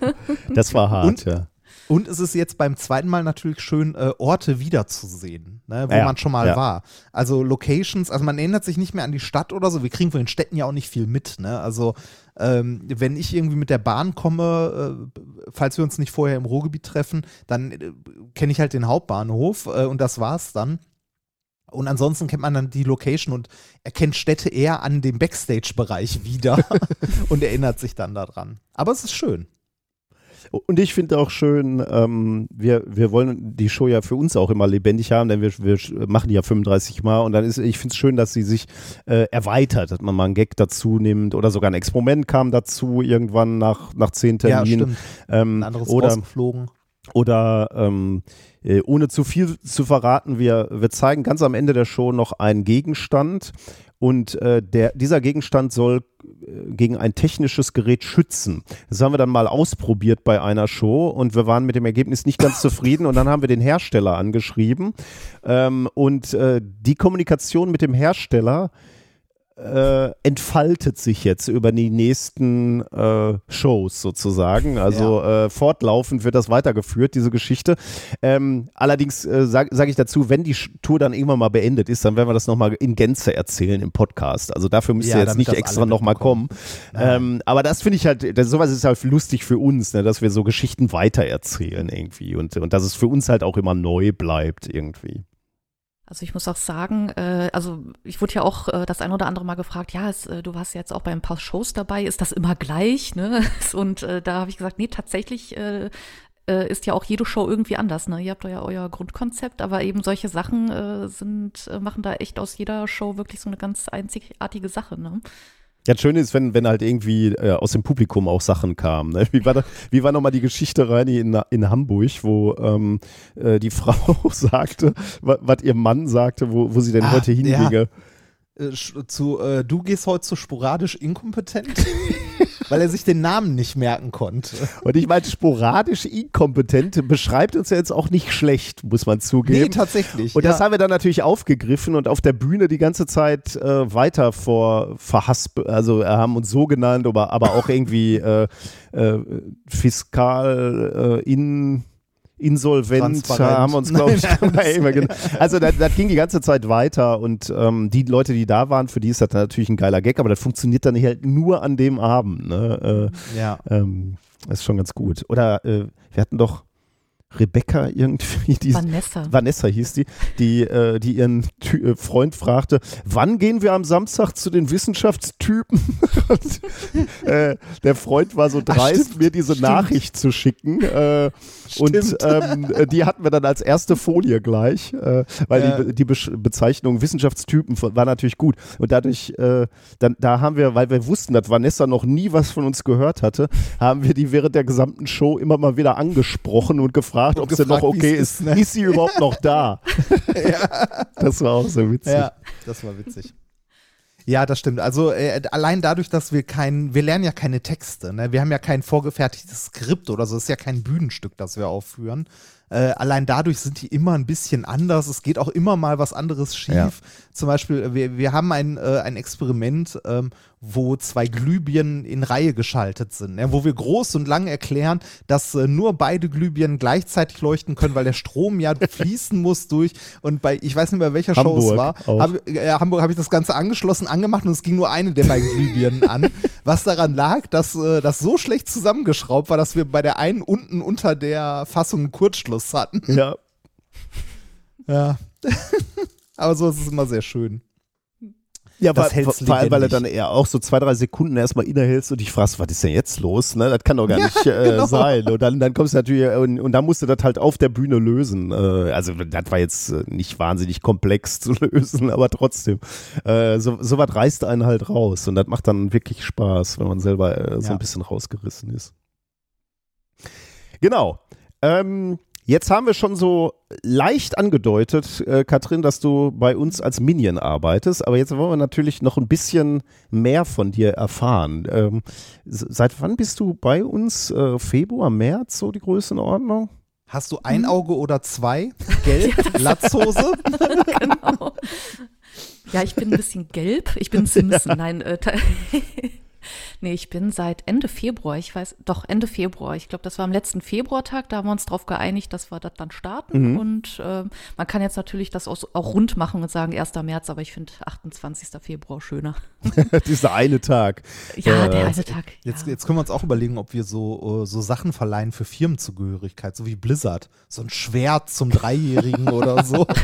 B: [LAUGHS]
A: Das war hart,
C: Und-
A: ja.
C: Und es ist jetzt beim zweiten Mal natürlich schön, äh, Orte wiederzusehen, ne, wo
A: Ja,
C: man schon mal
A: ja.
C: war. Also Locations, also man erinnert sich nicht mehr an die Stadt oder so. Wir kriegen von den Städten ja auch nicht viel mit. Ne? Also ähm, wenn ich irgendwie mit der Bahn komme, äh, falls wir uns nicht vorher im Ruhrgebiet treffen, dann äh, kenne ich halt den Hauptbahnhof äh, und das war's dann. Und ansonsten kennt man dann die Location und erkennt Städte eher an dem Backstage-Bereich wieder [LAUGHS] [LAUGHS] und erinnert sich dann daran. Aber es ist schön.
A: Und ich finde auch schön, ähm, wir, wir wollen die Show ja für uns auch immer lebendig haben, denn wir, wir machen die ja 35 Mal und dann ist, ich finde es schön, dass sie sich äh, erweitert, dass man mal einen Gag dazu nimmt oder sogar ein Experiment kam dazu irgendwann nach, nach zehn
C: Ja,
A: Terminen.
C: stimmt.
A: ähm,
C: Ein anderes
A: oder
C: rausgeflogen.
A: oder ähm, äh, ohne zu viel zu verraten, wir, wir zeigen ganz am Ende der Show noch einen Gegenstand und äh, der, dieser Gegenstand soll äh, gegen ein technisches Gerät schützen. Das haben wir dann mal ausprobiert bei einer Show und wir waren mit dem Ergebnis nicht ganz zufrieden und dann haben wir den Hersteller angeschrieben ähm, und äh, die Kommunikation mit dem Hersteller äh, entfaltet sich jetzt über die nächsten äh, Shows sozusagen. Also äh, fortlaufend wird das weitergeführt, diese Geschichte. Ähm, allerdings äh, sage sag ich dazu, wenn die Tour dann irgendwann mal beendet ist, dann werden wir das nochmal in Gänze erzählen im Podcast. Also dafür müsst
C: Ja,
A: ihr jetzt
C: damit
A: nicht extra nochmal kommen. Ähm, aber das finde ich halt, das, sowas ist halt lustig für uns, ne, dass wir so Geschichten weitererzählen irgendwie und, und dass es für uns halt auch immer neu bleibt irgendwie.
B: Also ich muss auch sagen, äh, also ich wurde ja auch äh, das ein oder andere Mal gefragt, ja, es, äh, du warst jetzt auch bei ein paar Shows dabei, ist das immer gleich? Ne? [LAUGHS] Und äh, da habe ich gesagt, nee, tatsächlich äh, äh, ist ja auch jede Show irgendwie anders. Ne? Ihr habt ja euer Grundkonzept, aber eben solche Sachen äh, sind, äh, machen da echt aus jeder Show wirklich so eine ganz einzigartige Sache. Ne?
A: Ja, das Schöne ist, wenn, wenn halt irgendwie äh, aus dem Publikum auch Sachen kamen. Ne? Wie war, da, wie war nochmal die Geschichte, Reini, in, in Hamburg, wo ähm, äh, die [LAUGHS] Frau sagte, wa- was ihr Mann sagte, wo, wo sie denn
C: Ah,
A: heute
C: ja.
A: hinginge.
C: Äh, sch- zu, äh, du gehst heute zu sporadisch inkompetent, [LAUGHS] weil er sich den Namen nicht merken konnte.
A: Und ich meine, sporadisch inkompetent beschreibt uns ja jetzt auch nicht schlecht, muss man zugeben.
C: Nee, tatsächlich.
A: Und das
C: ja.
A: haben wir dann natürlich aufgegriffen und auf der Bühne die ganze Zeit äh, weiter vor verhasp, also äh, haben uns so genannt, aber, aber auch irgendwie äh, äh, fiskal äh, in insolvent haben wir uns, glaube [LAUGHS] ich, dabei immer gen- also das, das ging die ganze Zeit weiter und ähm, die Leute, die da waren, für die ist das natürlich ein geiler Gag, aber das funktioniert dann halt nur an dem Abend. Ne? Äh,
C: ja.
A: ähm, das ist schon ganz gut. Oder äh, wir hatten doch Rebecca irgendwie, [LAUGHS] die
B: Vanessa.
A: Vanessa hieß die, die, äh, die ihren Ty äh, Freund fragte, wann gehen wir am Samstag zu den Wissenschaftstypen? [LAUGHS] Und, äh, der Freund war so dreist,
C: stimmt,
A: mir diese
C: stimmt.
A: Nachricht zu schicken. Äh, und ähm, äh, die hatten wir dann als erste Folie gleich, äh, weil
C: Ja.
A: die, die Besch- Bezeichnung Wissenschaftstypen war natürlich gut. Und dadurch, äh, dann, da haben wir, weil wir wussten, dass Vanessa noch nie was von uns gehört hatte, haben wir die während der gesamten Show immer mal wieder angesprochen und gefragt,
C: Und
A: ob sie noch
C: gefragt,
A: okay ist.
C: ist, ne?
A: Ist sie überhaupt noch da? [LAUGHS] Das war auch so witzig.
C: Ja, das war witzig. Ja, das stimmt. Also äh, allein dadurch, dass wir kein, wir lernen ja keine Texte, ne? Wir haben ja kein vorgefertigtes Skript oder so, es ist ja kein Bühnenstück, das wir aufführen. Äh, allein dadurch sind die immer ein bisschen anders. Es geht auch immer mal was anderes schief.
A: Ja.
C: Zum Beispiel, äh, wir, wir haben ein, äh, ein Experiment, ähm, wo zwei Glühbirnen in Reihe geschaltet sind, ne? wo wir groß und lang erklären, dass äh, nur beide Glühbirnen gleichzeitig leuchten können, weil der Strom ja [LAUGHS] fließen muss durch. Und bei, ich weiß nicht mehr, welcher Show es war, habe äh, Hamburg habe ich das Ganze angeschlossen, angemacht und es ging nur eine der beiden Glühbirnen an. [LAUGHS] Was daran lag, dass äh, das so schlecht zusammengeschraubt war, dass wir bei der einen unten unter der Fassung einen Kurzschluss hatten.
A: Ja.
C: Ja. [LAUGHS] Aber so ist es immer sehr schön.
A: Ja,
C: Das
A: vor,
C: hält's
A: vor allem, weil er dann eher auch so zwei, drei Sekunden erstmal innehältst und dich fragst, was ist denn jetzt los? Ne? Das kann doch gar
C: Ja,
A: nicht äh,
C: genau.
A: sein. Und dann, dann kommst du natürlich, und, und dann musst du das halt auf der Bühne lösen. Äh, also das war jetzt äh, nicht wahnsinnig komplex [LAUGHS] zu lösen, aber trotzdem. Äh, so, so was reißt einen halt raus. Und das macht dann wirklich Spaß, wenn man selber äh, so
C: Ja.
A: ein bisschen rausgerissen ist. Genau. Ähm, Jetzt haben wir schon so leicht angedeutet, äh, Katrin, dass du bei uns als Minion arbeitest, aber jetzt wollen wir natürlich noch ein bisschen mehr von dir erfahren. Ähm, seit wann bist du bei uns? Äh, Februar, März, so die Größenordnung?
C: Hast du ein Auge oder zwei? [LAUGHS] Gelb, Latzhose? [LAUGHS]
B: genau. Ja, ich bin ein bisschen gelb. Ich bin [LAUGHS] Simpson. Nein, äh, Nee, ich bin seit Ende Februar, ich weiß, doch Ende Februar, ich glaube, das war am letzten Februartag, da haben wir uns darauf geeinigt, dass wir das dann starten. Mhm. Und äh, man kann jetzt natürlich das auch, auch, rund machen und sagen 1. März, aber ich finde 28. Februar schöner. [LAUGHS] [LAUGHS]
A: Dieser eine Tag.
B: Ja, äh, der eine Tag.
C: Jetzt,
B: ja.
C: jetzt können wir uns auch überlegen, ob wir so, äh, so Sachen verleihen für Firmenzugehörigkeit, so wie Blizzard. So ein Schwert zum Dreijährigen oder so. [LAUGHS]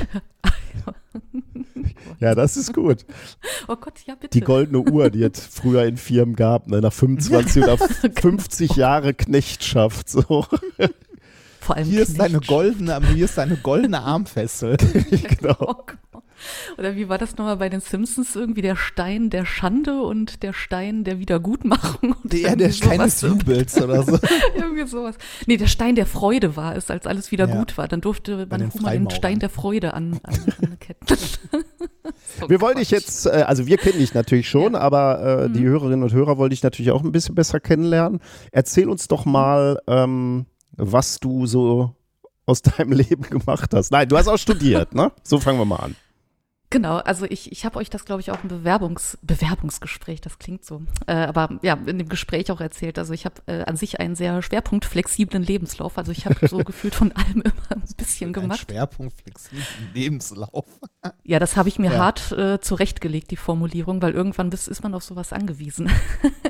C: [LAUGHS]
A: Ja, das ist gut.
B: Oh Gott, ja, bitte.
A: Die goldene Uhr, die es früher in Firmen gab, ne, nach 25 [LAUGHS] oder 50 genau. Jahre Knechtschaft. So.
C: Vor allem hier ist deine goldene, hier ist deine goldene Armfessel. [LAUGHS]
B: genau. Oh oder wie war das nochmal bei den Simpsons irgendwie der Stein der Schande und der Stein der Wiedergutmachung?
C: Der, der Stein des [LAUGHS] Jubels oder so.
B: irgendwie sowas. Nee, der Stein der Freude war es, als alles wieder ja. gut war. Dann durfte man den, den Stein der Freude an, an, anketten. [LAUGHS]
A: oh wir wollen dich jetzt, äh, also wir kennen dich natürlich schon, ja. aber äh, die mhm. Hörerinnen und Hörer wollte ich natürlich auch ein bisschen besser kennenlernen. Erzähl uns doch mal, ähm, was du so aus deinem [LAUGHS] Leben gemacht hast. Nein, du hast auch studiert, ne? So fangen wir mal an.
B: Genau, also ich, ich habe euch das, glaube ich, auch im Bewerbungs, Bewerbungsgespräch, das klingt so, äh, aber ja, in dem Gespräch auch erzählt. Also ich habe äh, an sich einen sehr schwerpunktflexiblen Lebenslauf. Also ich habe so [LAUGHS] gefühlt von allem immer ein bisschen gemacht.
C: Schwerpunktflexiblen Lebenslauf.
B: ja, das habe ich mir ja. hart äh, zurechtgelegt, die Formulierung, weil irgendwann ist, ist man auf sowas angewiesen.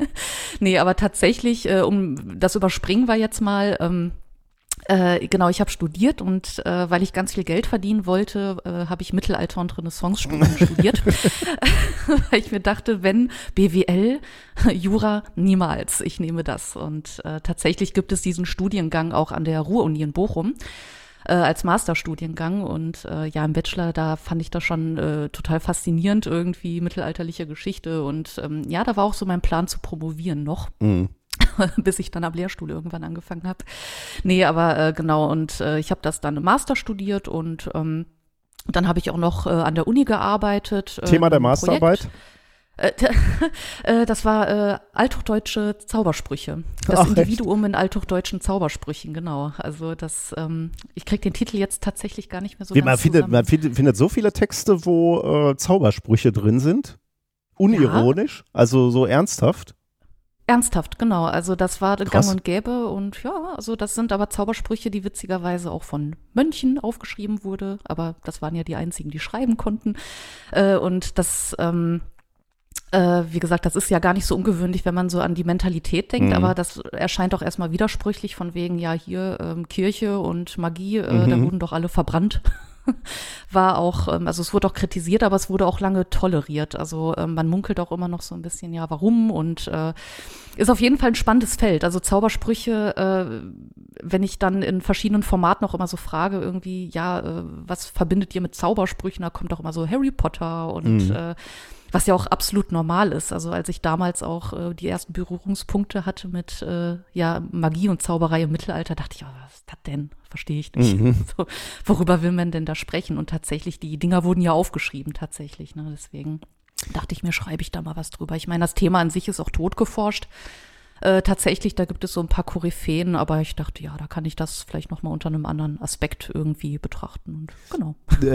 B: [LAUGHS] nee, aber tatsächlich, äh, um das überspringen wir jetzt mal, ähm, äh, genau, ich habe studiert und äh, weil ich ganz viel Geld verdienen wollte, äh, habe ich Mittelalter und Renaissance [LAUGHS] studiert. [LAUGHS] weil ich mir dachte, wenn BWL, [LAUGHS] Jura niemals, ich nehme das. Und äh, tatsächlich gibt es diesen Studiengang auch an der Ruhr-Uni in Bochum äh, als Masterstudiengang und äh, ja im Bachelor da fand ich das schon äh, total faszinierend irgendwie mittelalterliche Geschichte und ähm, ja da war auch so mein Plan zu promovieren noch. Mhm. [LAUGHS] bis ich dann am Lehrstuhl irgendwann angefangen habe. Nee, aber äh, genau, und äh, ich habe das dann im Master studiert und ähm, dann habe ich auch noch äh, an der Uni gearbeitet.
A: Äh, Thema der Masterarbeit?
B: Äh, [LAUGHS] äh, das war äh, althochdeutsche Zaubersprüche. Das Ach, Individuum echt? in althochdeutschen Zaubersprüchen, genau. Also das, ähm, ich kriege den Titel jetzt tatsächlich gar nicht mehr so
A: Wie, man, findet, man findet, findet, so viele Texte, wo äh, Zaubersprüche drin sind. Unironisch, ja. also so ernsthaft.
B: Ernsthaft, genau. Also das war Krass. Gang und Gäbe und ja, also das sind aber Zaubersprüche, die witzigerweise auch von Mönchen aufgeschrieben wurde, aber das waren ja die einzigen, die schreiben konnten. Äh, und das, ähm, äh, wie gesagt, das ist ja gar nicht so ungewöhnlich, wenn man so an die Mentalität denkt, mhm. aber das erscheint auch erstmal widersprüchlich von wegen, ja, hier ähm, Kirche und Magie, äh, mhm. da wurden doch alle verbrannt. [LAUGHS] [LAUGHS] war auch, ähm, also es wurde auch kritisiert, aber es wurde auch lange toleriert. Also ähm, man munkelt auch immer noch so ein bisschen, ja, warum? Und äh, ist auf jeden Fall ein spannendes Feld. Also Zaubersprüche, äh, wenn ich dann in verschiedenen Formaten auch immer so frage, irgendwie, ja, äh, was verbindet ihr mit Zaubersprüchen? Da kommt auch immer so Harry Potter und mhm. äh, was ja auch absolut normal ist. Also als ich damals auch äh, die ersten Berührungspunkte hatte mit äh, ja, Magie und Zauberei im Mittelalter, dachte ich, oh, was ist das denn? Verstehe ich nicht. Mhm. [LAUGHS] So, worüber will man denn da sprechen? Und tatsächlich, die Dinger wurden ja aufgeschrieben, tatsächlich. Ne? Deswegen dachte ich mir, schreibe ich da mal was drüber. Ich meine, das Thema an sich ist auch totgeforscht. Äh, tatsächlich, da gibt es so ein paar Koryphäen, aber ich dachte, ja, da kann ich das vielleicht nochmal unter einem anderen Aspekt irgendwie betrachten. Und genau.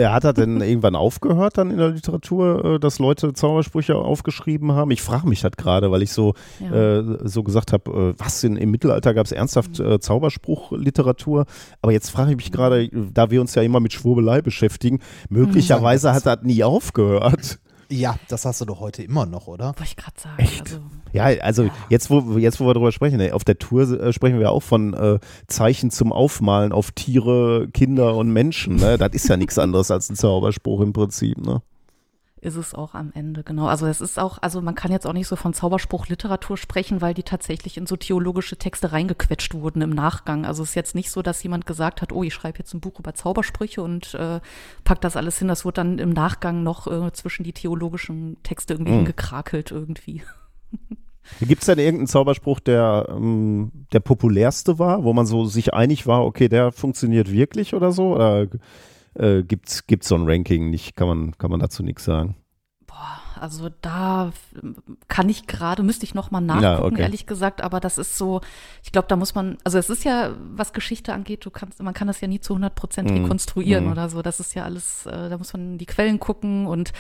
A: Hat er denn [LAUGHS] irgendwann aufgehört dann in der Literatur, äh, dass Leute Zaubersprüche aufgeschrieben haben? Ich frage mich das gerade, weil ich so, ja. äh, so gesagt habe, äh, was in, im Mittelalter gab es ernsthaft mhm. äh, Zauberspruchliteratur. Aber jetzt frage ich mich mhm. gerade, da wir uns ja immer mit Schwurbelei beschäftigen, möglicherweise mhm. hat das nie aufgehört.
C: Ja, das hast du doch heute immer noch, oder?
B: Wollte ich gerade sagen.
A: Echt? Also, ja, also ja. Jetzt, wo, jetzt, wo wir darüber sprechen, ey, auf der Tour äh, sprechen wir auch von äh, Zeichen zum Aufmalen auf Tiere, Kinder und Menschen. Ne? Das ist ja nichts anderes als ein Zauberspruch im Prinzip. Ne?
B: Ist es auch am Ende, genau. Also es ist auch, also man kann jetzt auch nicht so von Zauberspruchliteratur sprechen, weil die tatsächlich in so theologische Texte reingequetscht wurden im Nachgang. Also es ist jetzt nicht so, dass jemand gesagt hat, oh, ich schreibe jetzt ein Buch über Zaubersprüche und äh, pack das alles hin. Das wurde dann im Nachgang noch äh, zwischen die theologischen Texte irgendwie mhm. gekrakelt irgendwie. [LAUGHS]
F: Gibt es denn irgendeinen Zauberspruch, der ähm, der populärste war, wo man so sich einig war, okay, der funktioniert wirklich oder so? Oder äh, gibt es so ein Ranking nicht? Kann man, kann man dazu nichts sagen?
B: Boah, also da kann ich gerade, müsste ich nochmal nachgucken,
F: Ja, okay.
B: ehrlich gesagt, aber das ist so, ich glaube, da muss man, also es ist ja, was Geschichte angeht, du kannst, man kann das ja nie zu 100 Prozent
F: Mhm.
B: rekonstruieren
F: Mhm.
B: oder so. Das ist ja alles, äh, da muss man in die Quellen gucken und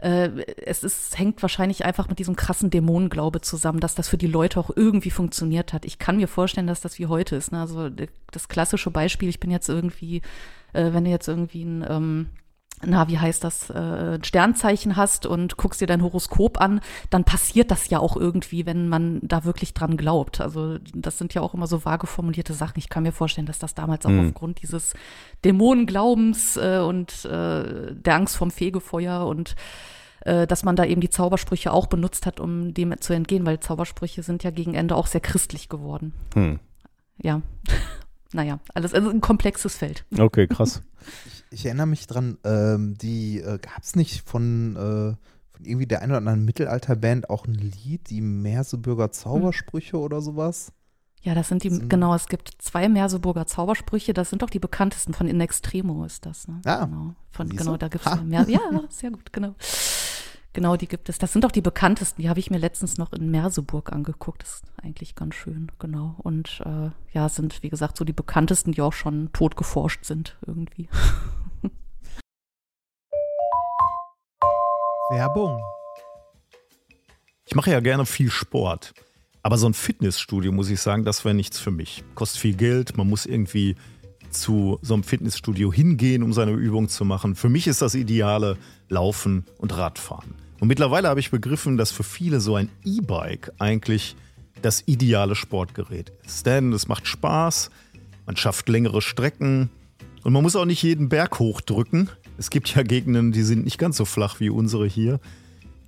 B: äh, es ist, hängt wahrscheinlich einfach mit diesem krassen Dämonenglaube zusammen, dass das für die Leute auch irgendwie funktioniert hat. Ich kann mir vorstellen, dass das wie heute ist. Ne? Also das klassische Beispiel, ich bin jetzt irgendwie, äh, wenn du jetzt irgendwie ein, ähm, na, wie heißt das, äh, ein Sternzeichen hast und guckst dir dein Horoskop an, dann passiert das ja auch irgendwie, wenn man da wirklich dran glaubt. Also das sind ja auch immer so vage formulierte Sachen. Ich kann mir vorstellen, dass das damals auch
F: Mhm.
B: aufgrund dieses Dämonenglaubens äh, und äh, der Angst vorm Fegefeuer und äh, dass man da eben die Zaubersprüche auch benutzt hat, um dem zu entgehen, weil Zaubersprüche sind ja gegen Ende auch sehr christlich geworden.
F: Hm.
B: Ja. Naja, alles, also ein komplexes Feld.
F: Okay, krass. [LAUGHS]
G: Ich erinnere mich dran, ähm, die äh, gab es nicht von, äh, von irgendwie der einen oder anderen Mittelalterband auch ein Lied, die Merseburger Zaubersprüche oder sowas?
B: Ja, das sind die,
G: Sind-
B: genau, es gibt zwei Merseburger Zaubersprüche, das sind doch die bekanntesten, von In Extremo ist das, ne?
G: Ah,
B: genau. Von, genau, da gibt es mehr, ja, sehr gut, genau. Genau, die gibt es. Das sind doch die bekanntesten, die habe ich mir letztens noch in Merseburg angeguckt, das ist eigentlich ganz schön, genau. Und äh, ja, sind, wie gesagt, so die bekanntesten, die auch schon tot geforscht sind, irgendwie. [LAUGHS]
C: Werbung.
A: Ich mache ja gerne viel Sport. Aber so ein Fitnessstudio, muss ich sagen, das wäre nichts für mich. Kostet viel Geld, man muss irgendwie zu so einem Fitnessstudio hingehen, um seine Übung zu machen. Für mich ist das Ideale Laufen und Radfahren. Und mittlerweile habe ich begriffen, dass für viele so ein E-Bike eigentlich das ideale Sportgerät ist. Denn es macht Spaß, man schafft längere Strecken und man muss auch nicht jeden Berg hochdrücken. Es gibt ja Gegenden, die sind nicht ganz so flach wie unsere hier.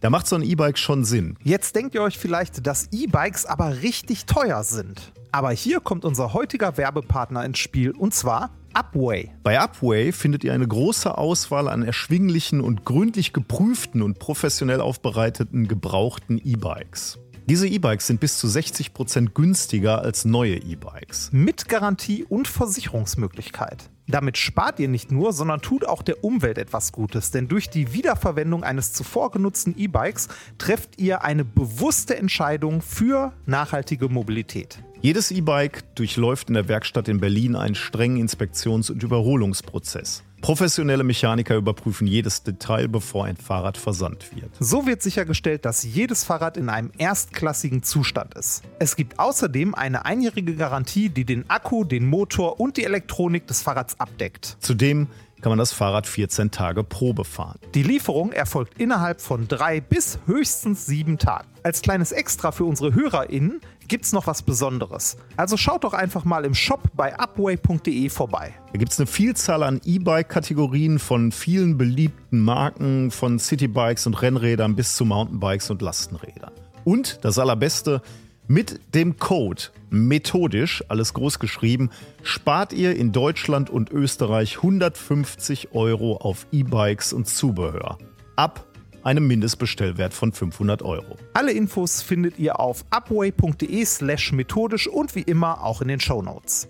A: Da macht so ein E-Bike schon Sinn.
C: Jetzt denkt ihr euch vielleicht, dass E-Bikes aber richtig teuer sind. Aber hier kommt unser heutiger Werbepartner ins Spiel und zwar Upway.
A: Bei Upway findet ihr eine große Auswahl an erschwinglichen und gründlich geprüften und professionell aufbereiteten gebrauchten E-Bikes. Diese E-Bikes sind bis zu 60% günstiger als neue E-Bikes.
C: Mit Garantie und Versicherungsmöglichkeit. Damit spart ihr nicht nur, sondern tut auch der Umwelt etwas Gutes, denn durch die Wiederverwendung eines zuvor genutzten E-Bikes trefft ihr eine bewusste Entscheidung für nachhaltige Mobilität.
A: Jedes E-Bike durchläuft in der Werkstatt in Berlin einen strengen Inspektions- und Überholungsprozess. Professionelle Mechaniker überprüfen jedes Detail, bevor ein Fahrrad versandt wird.
C: So wird sichergestellt, dass jedes Fahrrad in einem erstklassigen Zustand ist. Es gibt außerdem eine einjährige Garantie, die den Akku, den Motor und die Elektronik des Fahrrads abdeckt.
A: Zudem kann man das Fahrrad 14 Tage Probe fahren.
C: Die Lieferung erfolgt innerhalb von drei bis höchstens sieben Tagen. Als kleines Extra für unsere HörerInnen gibt's noch was Besonderes. Also schaut doch einfach mal im Shop bei upway.de vorbei.
A: Da gibt es eine Vielzahl an E-Bike-Kategorien von vielen beliebten Marken, von Citybikes und Rennrädern bis zu Mountainbikes und Lastenrädern. Und das Allerbeste, mit dem Code methodisch, alles groß geschrieben, spart ihr in Deutschland und Österreich 150 Euro auf E-Bikes und Zubehör. Ab einem Mindestbestellwert von 500 Euro.
C: Alle Infos findet ihr auf upway.de slash methodisch und wie immer auch in den Shownotes.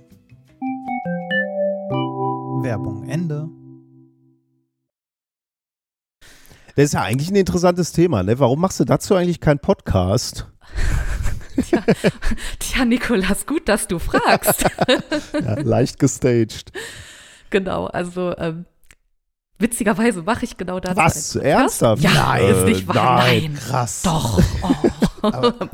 C: Werbung Ende.
F: Das ist ja eigentlich ein interessantes Thema, ne? Warum machst du dazu eigentlich keinen Podcast? [LAUGHS] [LAUGHS]
B: Tja, Nikolas, gut, dass du fragst. [LAUGHS]
F: Ja, leicht gestaged.
B: genau, also ähm, witzigerweise mache ich genau das.
F: Was? Ernsthaft?
B: Ja,
F: Nein,
B: ist nicht wahr.
F: nein,
B: Nein,
G: Krass.
B: Doch. [LAUGHS] Oh. Gott.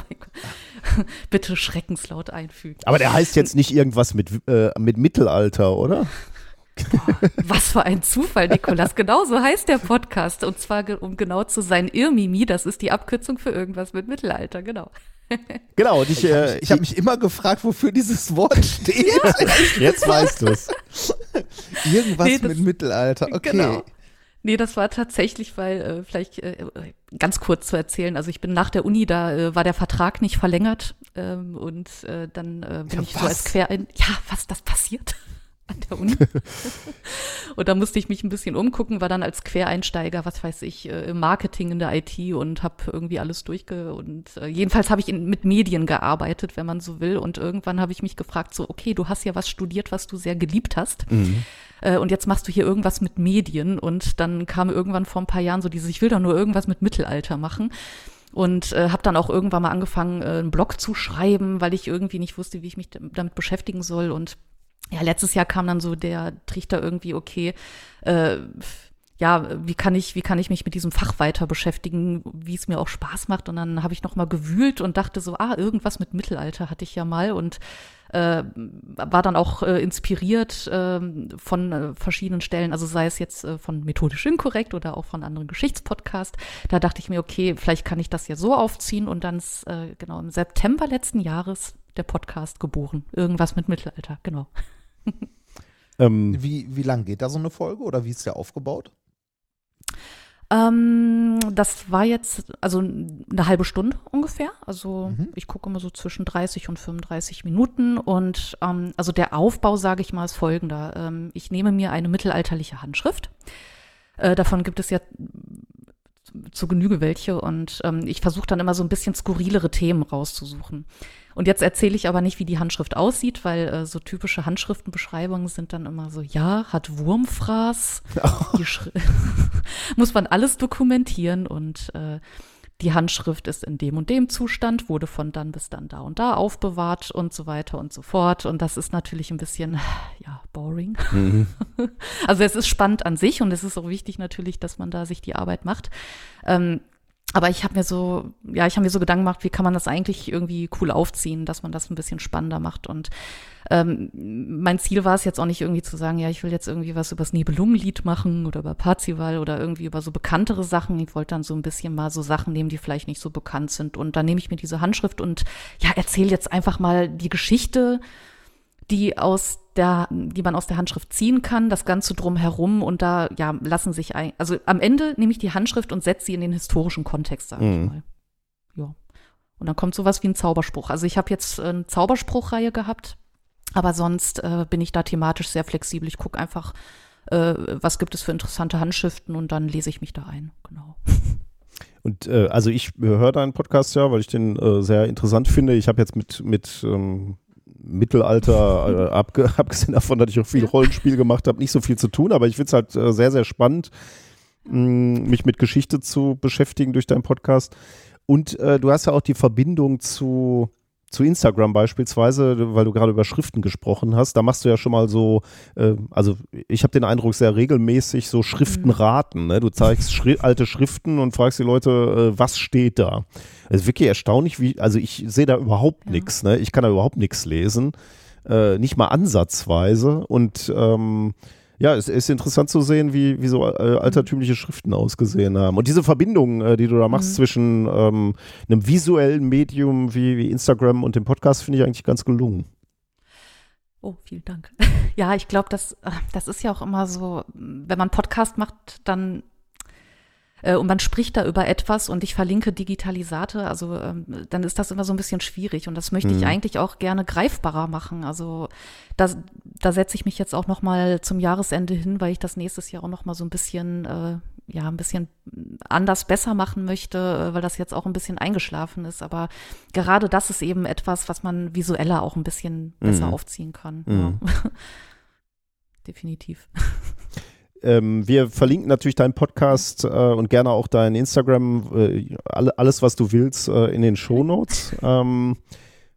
B: Bitte schreckenslaut einfügen.
F: Aber der heißt jetzt nicht irgendwas mit, äh, mit Mittelalter, oder?
B: Was für ein Zufall, Nikolas. Genau so heißt der Podcast. Und zwar, um genau zu sein, Irmimi, das ist die Abkürzung für irgendwas mit Mittelalter, genau.
F: Genau, und ich, äh,
G: Ich habe mich immer gefragt, wofür dieses Wort [LAUGHS] steht.
F: jetzt weißt du es.
G: Irgendwas
B: Nee, das-
G: mit Mittelalter. Okay.
B: Genau. Nee, das war tatsächlich, weil äh, vielleicht äh, ganz kurz zu erzählen. Also ich bin nach der Uni, da äh, war der Vertrag nicht verlängert ähm, und äh, dann äh, bin
G: Ja,
B: ich so
G: was?
B: als Quer... Ja, was, das passiert? An der Uni. [LAUGHS] und da musste ich mich ein bisschen umgucken, war dann als Quereinsteiger, was weiß ich, äh, im Marketing in der IT und habe irgendwie alles durchge und äh, jedenfalls habe ich in, mit Medien gearbeitet, wenn man so will. Und irgendwann habe ich mich gefragt, so, okay, du hast ja was studiert, was du sehr geliebt hast.
A: Mhm.
B: Äh, und jetzt machst du hier irgendwas mit Medien. Und dann kam irgendwann vor ein paar Jahren so dieses, ich will doch nur irgendwas mit Mittelalter machen und äh, habe dann auch irgendwann mal angefangen, äh, einen Blog zu schreiben, weil ich irgendwie nicht wusste, wie ich mich damit beschäftigen soll und ja, letztes Jahr kam dann so der Trichter irgendwie, okay, äh, ja, wie kann ich, wie kann ich mich mit diesem Fach weiter beschäftigen, wie es mir auch Spaß macht. Und dann habe ich noch mal gewühlt und dachte so, ah, irgendwas mit Mittelalter hatte ich ja mal und äh, war dann auch äh, inspiriert äh, von verschiedenen Stellen, also sei es jetzt äh, von methodisch inkorrekt oder auch von anderen Geschichtspodcasts. Da dachte ich mir, okay, vielleicht kann ich das ja so aufziehen und dann äh, genau im September letzten Jahres der Podcast geboren. Irgendwas mit Mittelalter, genau. [LAUGHS]
A: Ähm,
C: Wie, wie lang geht da so eine Folge oder wie ist der aufgebaut?
B: Ähm, das war jetzt also eine halbe Stunde ungefähr. Also
C: Mhm.
B: ich gucke immer so zwischen 30 und 35 Minuten. Und ähm, also der Aufbau, sage ich mal, ist folgender. Ähm, ich nehme mir eine mittelalterliche Handschrift. Äh, davon gibt es ja zu Genüge welche und ähm, ich versuche dann immer so ein bisschen skurrilere Themen rauszusuchen. Und jetzt erzähle ich aber nicht, wie die Handschrift aussieht, weil äh, so typische Handschriftenbeschreibungen sind dann immer so, ja, hat Wurmfraß, [LAUGHS] Schri- [LAUGHS] muss man alles dokumentieren und äh, die Handschrift ist in dem und dem Zustand, wurde von dann bis dann da und da aufbewahrt und so weiter und so fort. Und das ist natürlich ein bisschen, ja, boring.
A: mhm. [LAUGHS]
B: Also es ist spannend an sich und es ist auch wichtig natürlich, dass man da sich die Arbeit macht. Ähm, aber ich habe mir so, ja, ich habe mir so Gedanken gemacht, wie kann man das eigentlich irgendwie cool aufziehen, dass man das ein bisschen spannender macht. Und ähm, mein Ziel war es jetzt auch nicht irgendwie zu sagen, ja, ich will jetzt irgendwie was über das Nibelungenlied machen oder über Parzival oder irgendwie über so bekanntere Sachen. Ich wollte dann so ein bisschen mal so Sachen nehmen, die vielleicht nicht so bekannt sind. Und dann nehme ich mir diese Handschrift und ja, erzähle jetzt einfach mal die Geschichte, die aus der, die man aus der Handschrift ziehen kann, das Ganze drumherum und da ja lassen sich ein, also am Ende nehme ich die Handschrift und setze sie in den historischen Kontext, sage
A: Mhm.
B: ich mal. Ja. Und dann kommt sowas wie ein Zauberspruch. Also ich habe jetzt eine Zauberspruchreihe gehabt, aber sonst äh, bin ich da thematisch sehr flexibel. Ich gucke einfach, äh, was gibt es für interessante Handschriften und dann lese ich mich da ein. Genau.
A: Und äh, also ich höre deinen Podcast ja, weil ich den äh, sehr interessant finde. Ich habe jetzt mit, mit ähm, Mittelalter, äh, abge [LAUGHS] abgesehen davon, dass ich auch viel. Rollenspiel gemacht habe, nicht so viel zu tun, aber ich finde es halt äh, sehr, sehr spannend, mh, mich mit Geschichte zu beschäftigen durch deinen Podcast. Und äh, du hast ja auch die Verbindung zu, zu Instagram beispielsweise, weil du gerade über Schriften gesprochen hast. Da machst du ja schon mal so, äh, also ich habe den Eindruck, sehr regelmäßig so Schriften
B: Mhm.
A: raten. Ne? Du zeigst Schri alte Schriften und fragst die Leute, äh, was steht da? Es ist wirklich erstaunlich, wie, also ich sehe da überhaupt
B: Ja.
A: nichts. Ne? Ich kann da überhaupt nichts lesen. Äh, nicht mal ansatzweise. Und ähm, ja, es ist interessant zu sehen, wie, wie so äh, altertümliche Schriften ausgesehen haben. Und diese Verbindung, äh, die du da machst
B: Mhm.
A: zwischen ähm, einem visuellen Medium wie, wie Instagram und dem Podcast, finde ich eigentlich ganz gelungen.
B: Oh, vielen Dank. [LAUGHS] Ja, ich glaube, das, äh, das ist ja auch immer so, wenn man Podcast macht, dann äh, und man spricht da über etwas und ich verlinke Digitalisate, also ähm, dann ist das immer so ein bisschen schwierig und das möchte
A: Mhm.
B: ich eigentlich auch gerne greifbarer machen. Also das, da setze ich mich jetzt auch noch mal zum Jahresende hin, weil ich das nächstes Jahr auch noch mal so ein bisschen äh, ja ein bisschen anders besser machen möchte, äh, weil das jetzt auch ein bisschen eingeschlafen ist. Aber gerade das ist eben etwas, was man visueller auch ein bisschen besser
A: Mhm.
B: aufziehen kann.
A: Mhm.
B: Ja. [LAUGHS] Definitiv. [LAUGHS]
A: Ähm, wir verlinken natürlich deinen Podcast äh, und gerne auch dein Instagram, äh, alle, alles, was du willst, äh, in den Shownotes. ähm,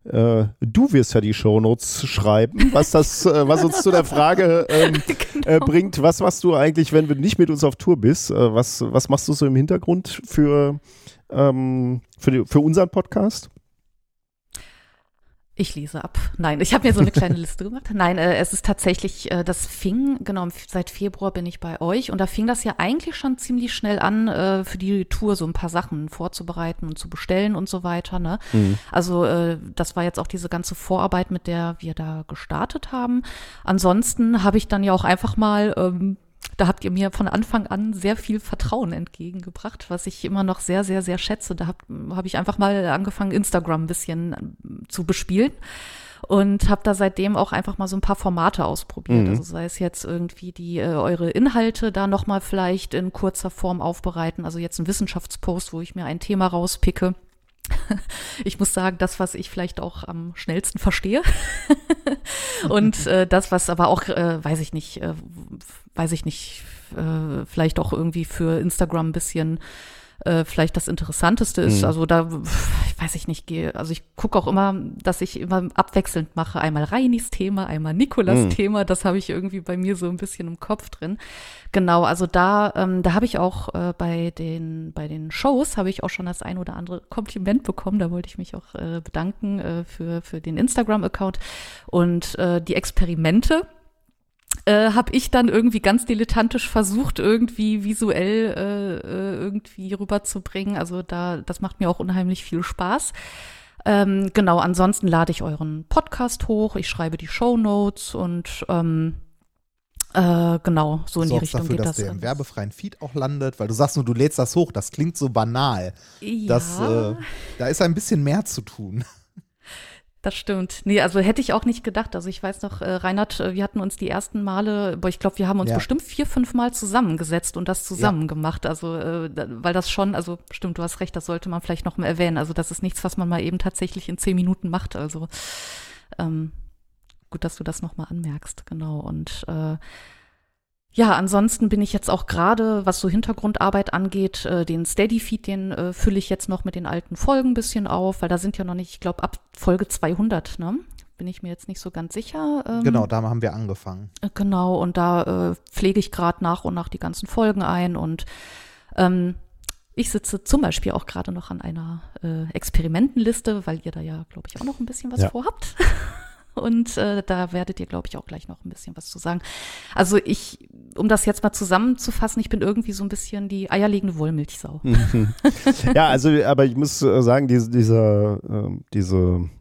A: äh, du wirst ja die Shownotes schreiben, was das, äh, was uns zu der Frage ähm, [LAUGHS]
B: Genau.
A: äh, bringt, was machst du eigentlich, wenn du nicht mit uns auf Tour bist? Was, was machst du so im Hintergrund für, ähm, für, die, für unseren Podcast?
B: Ich lese ab. Nein, ich habe mir so eine kleine [LAUGHS] Liste gemacht. Nein, äh, es ist tatsächlich, äh, das fing, genau, seit Februar bin ich bei euch und da fing das ja eigentlich schon ziemlich schnell an, äh, für die Tour so ein paar Sachen vorzubereiten und zu bestellen und so weiter. Ne? Also äh, das war jetzt auch diese ganze Vorarbeit, mit der wir da gestartet haben. Ansonsten habe ich dann ja auch einfach mal ähm, da habt ihr mir von Anfang an sehr viel Vertrauen entgegengebracht, was ich immer noch sehr, sehr, sehr schätze. Da habe hab ich einfach mal angefangen, Instagram ein bisschen ähm, zu bespielen. und habe da seitdem auch einfach mal so ein paar Formate ausprobiert.
A: Mhm.
B: Also sei es jetzt irgendwie die äh, eure Inhalte da noch mal vielleicht in kurzer Form aufbereiten. Also jetzt ein Wissenschaftspost, wo ich mir ein Thema rauspicke. [LAUGHS] Ich muss sagen, das, was ich vielleicht auch am schnellsten verstehe. [LAUGHS] und [LAUGHS] äh, das, was aber auch, äh, weiß ich nicht, äh, weiß ich nicht, äh, vielleicht auch irgendwie für Instagram ein bisschen äh, vielleicht das Interessanteste ist.
A: Mhm.
B: Also da, ich weiß ich nicht, gehe, also ich gucke auch immer, dass ich immer abwechselnd mache. Einmal Reinis Thema, einmal Nikolas
A: Mhm.
B: Thema. Das habe ich irgendwie bei mir so ein bisschen im Kopf drin. Genau, also da, ähm, da habe ich auch äh, bei den bei den Shows habe ich auch schon das ein oder andere Kompliment bekommen. Da wollte ich mich auch äh, bedanken äh, für für den Instagram-Account und äh, die Experimente äh, habe ich dann irgendwie ganz dilettantisch versucht, irgendwie visuell äh, äh, irgendwie rüberzubringen. Also da, das macht mir auch unheimlich viel Spaß. Ähm, genau, ansonsten lade ich euren Podcast hoch, ich schreibe die Show Notes und ähm, äh, genau, so in die Richtung
C: dafür,
B: geht
C: dass
B: das.
C: der im werbefreien Feed auch landet, weil du sagst nur, du lädst das hoch. Das klingt so banal.
B: ja,
C: Das, äh, da ist ein bisschen mehr zu tun.
B: Das stimmt. Nee, also hätte ich auch nicht gedacht. Also ich weiß noch, äh, Reinhard, äh, wir hatten uns die ersten Male, boah, ich glaube, wir haben uns
C: Ja.
B: bestimmt vier, fünf Mal zusammengesetzt und das zusammen gemacht. Also, äh, weil das schon, also stimmt, du hast recht, das sollte man vielleicht noch mal erwähnen. Also das ist nichts, was man mal eben tatsächlich in zehn Minuten macht. Also ähm, gut, dass du das noch mal anmerkst, genau. Und äh, ja, ansonsten bin ich jetzt auch gerade, was so Hintergrundarbeit angeht, äh, den Steady-Feed, den äh, fülle ich jetzt noch mit den alten Folgen ein bisschen auf, weil da sind ja noch nicht, ich glaube, ab Folge 200, ne? Bin ich mir jetzt nicht so ganz sicher. Ähm,
C: Genau, da haben wir angefangen.
B: äh, Genau, und da äh, pflege ich gerade nach und nach die ganzen Folgen ein und ähm, ich sitze zum Beispiel auch gerade noch an einer äh, Experimentenliste, weil ihr da ja, glaube ich, auch noch ein bisschen was
A: Ja.
B: vorhabt. [LAUGHS] Und äh, da werdet ihr, glaube ich, auch gleich noch ein bisschen was zu sagen. Also ich, um das jetzt mal zusammenzufassen, ich bin irgendwie so ein bisschen die eierlegende Wollmilchsau. [LAUGHS]
A: Ja, also, aber ich muss äh, sagen, diese, dieser, ähm, diese, Ver- äh,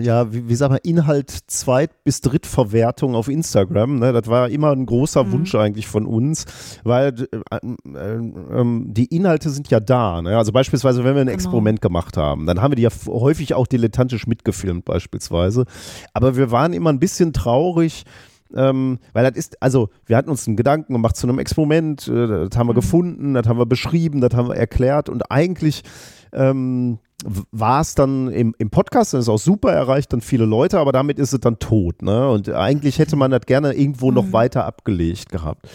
A: ja, wie, wie sagt man, Inhalt Zweit- bis Drittverwertung auf Instagram, ne, das war immer ein großer
B: Mhm.
A: Wunsch eigentlich von uns, weil äh, äh, ähm, die Inhalte sind ja da. Ne? Also beispielsweise, wenn wir ein
B: Genau.
A: Experiment gemacht haben, dann haben wir die ja häufig auch dilettantisch mitgefilmt beispielsweise. Aber wir waren immer ein bisschen traurig, ähm, weil das ist, also wir hatten uns einen Gedanken gemacht zu einem Experiment, äh, das haben wir
B: Mhm.
A: gefunden, das haben wir beschrieben, das haben wir erklärt und eigentlich ähm, war es dann im, im Podcast, das ist auch super, erreicht dann viele Leute, aber damit ist es dann tot. Ne? Und eigentlich hätte man das gerne irgendwo noch
B: Mhm.
A: weiter abgelegt gehabt.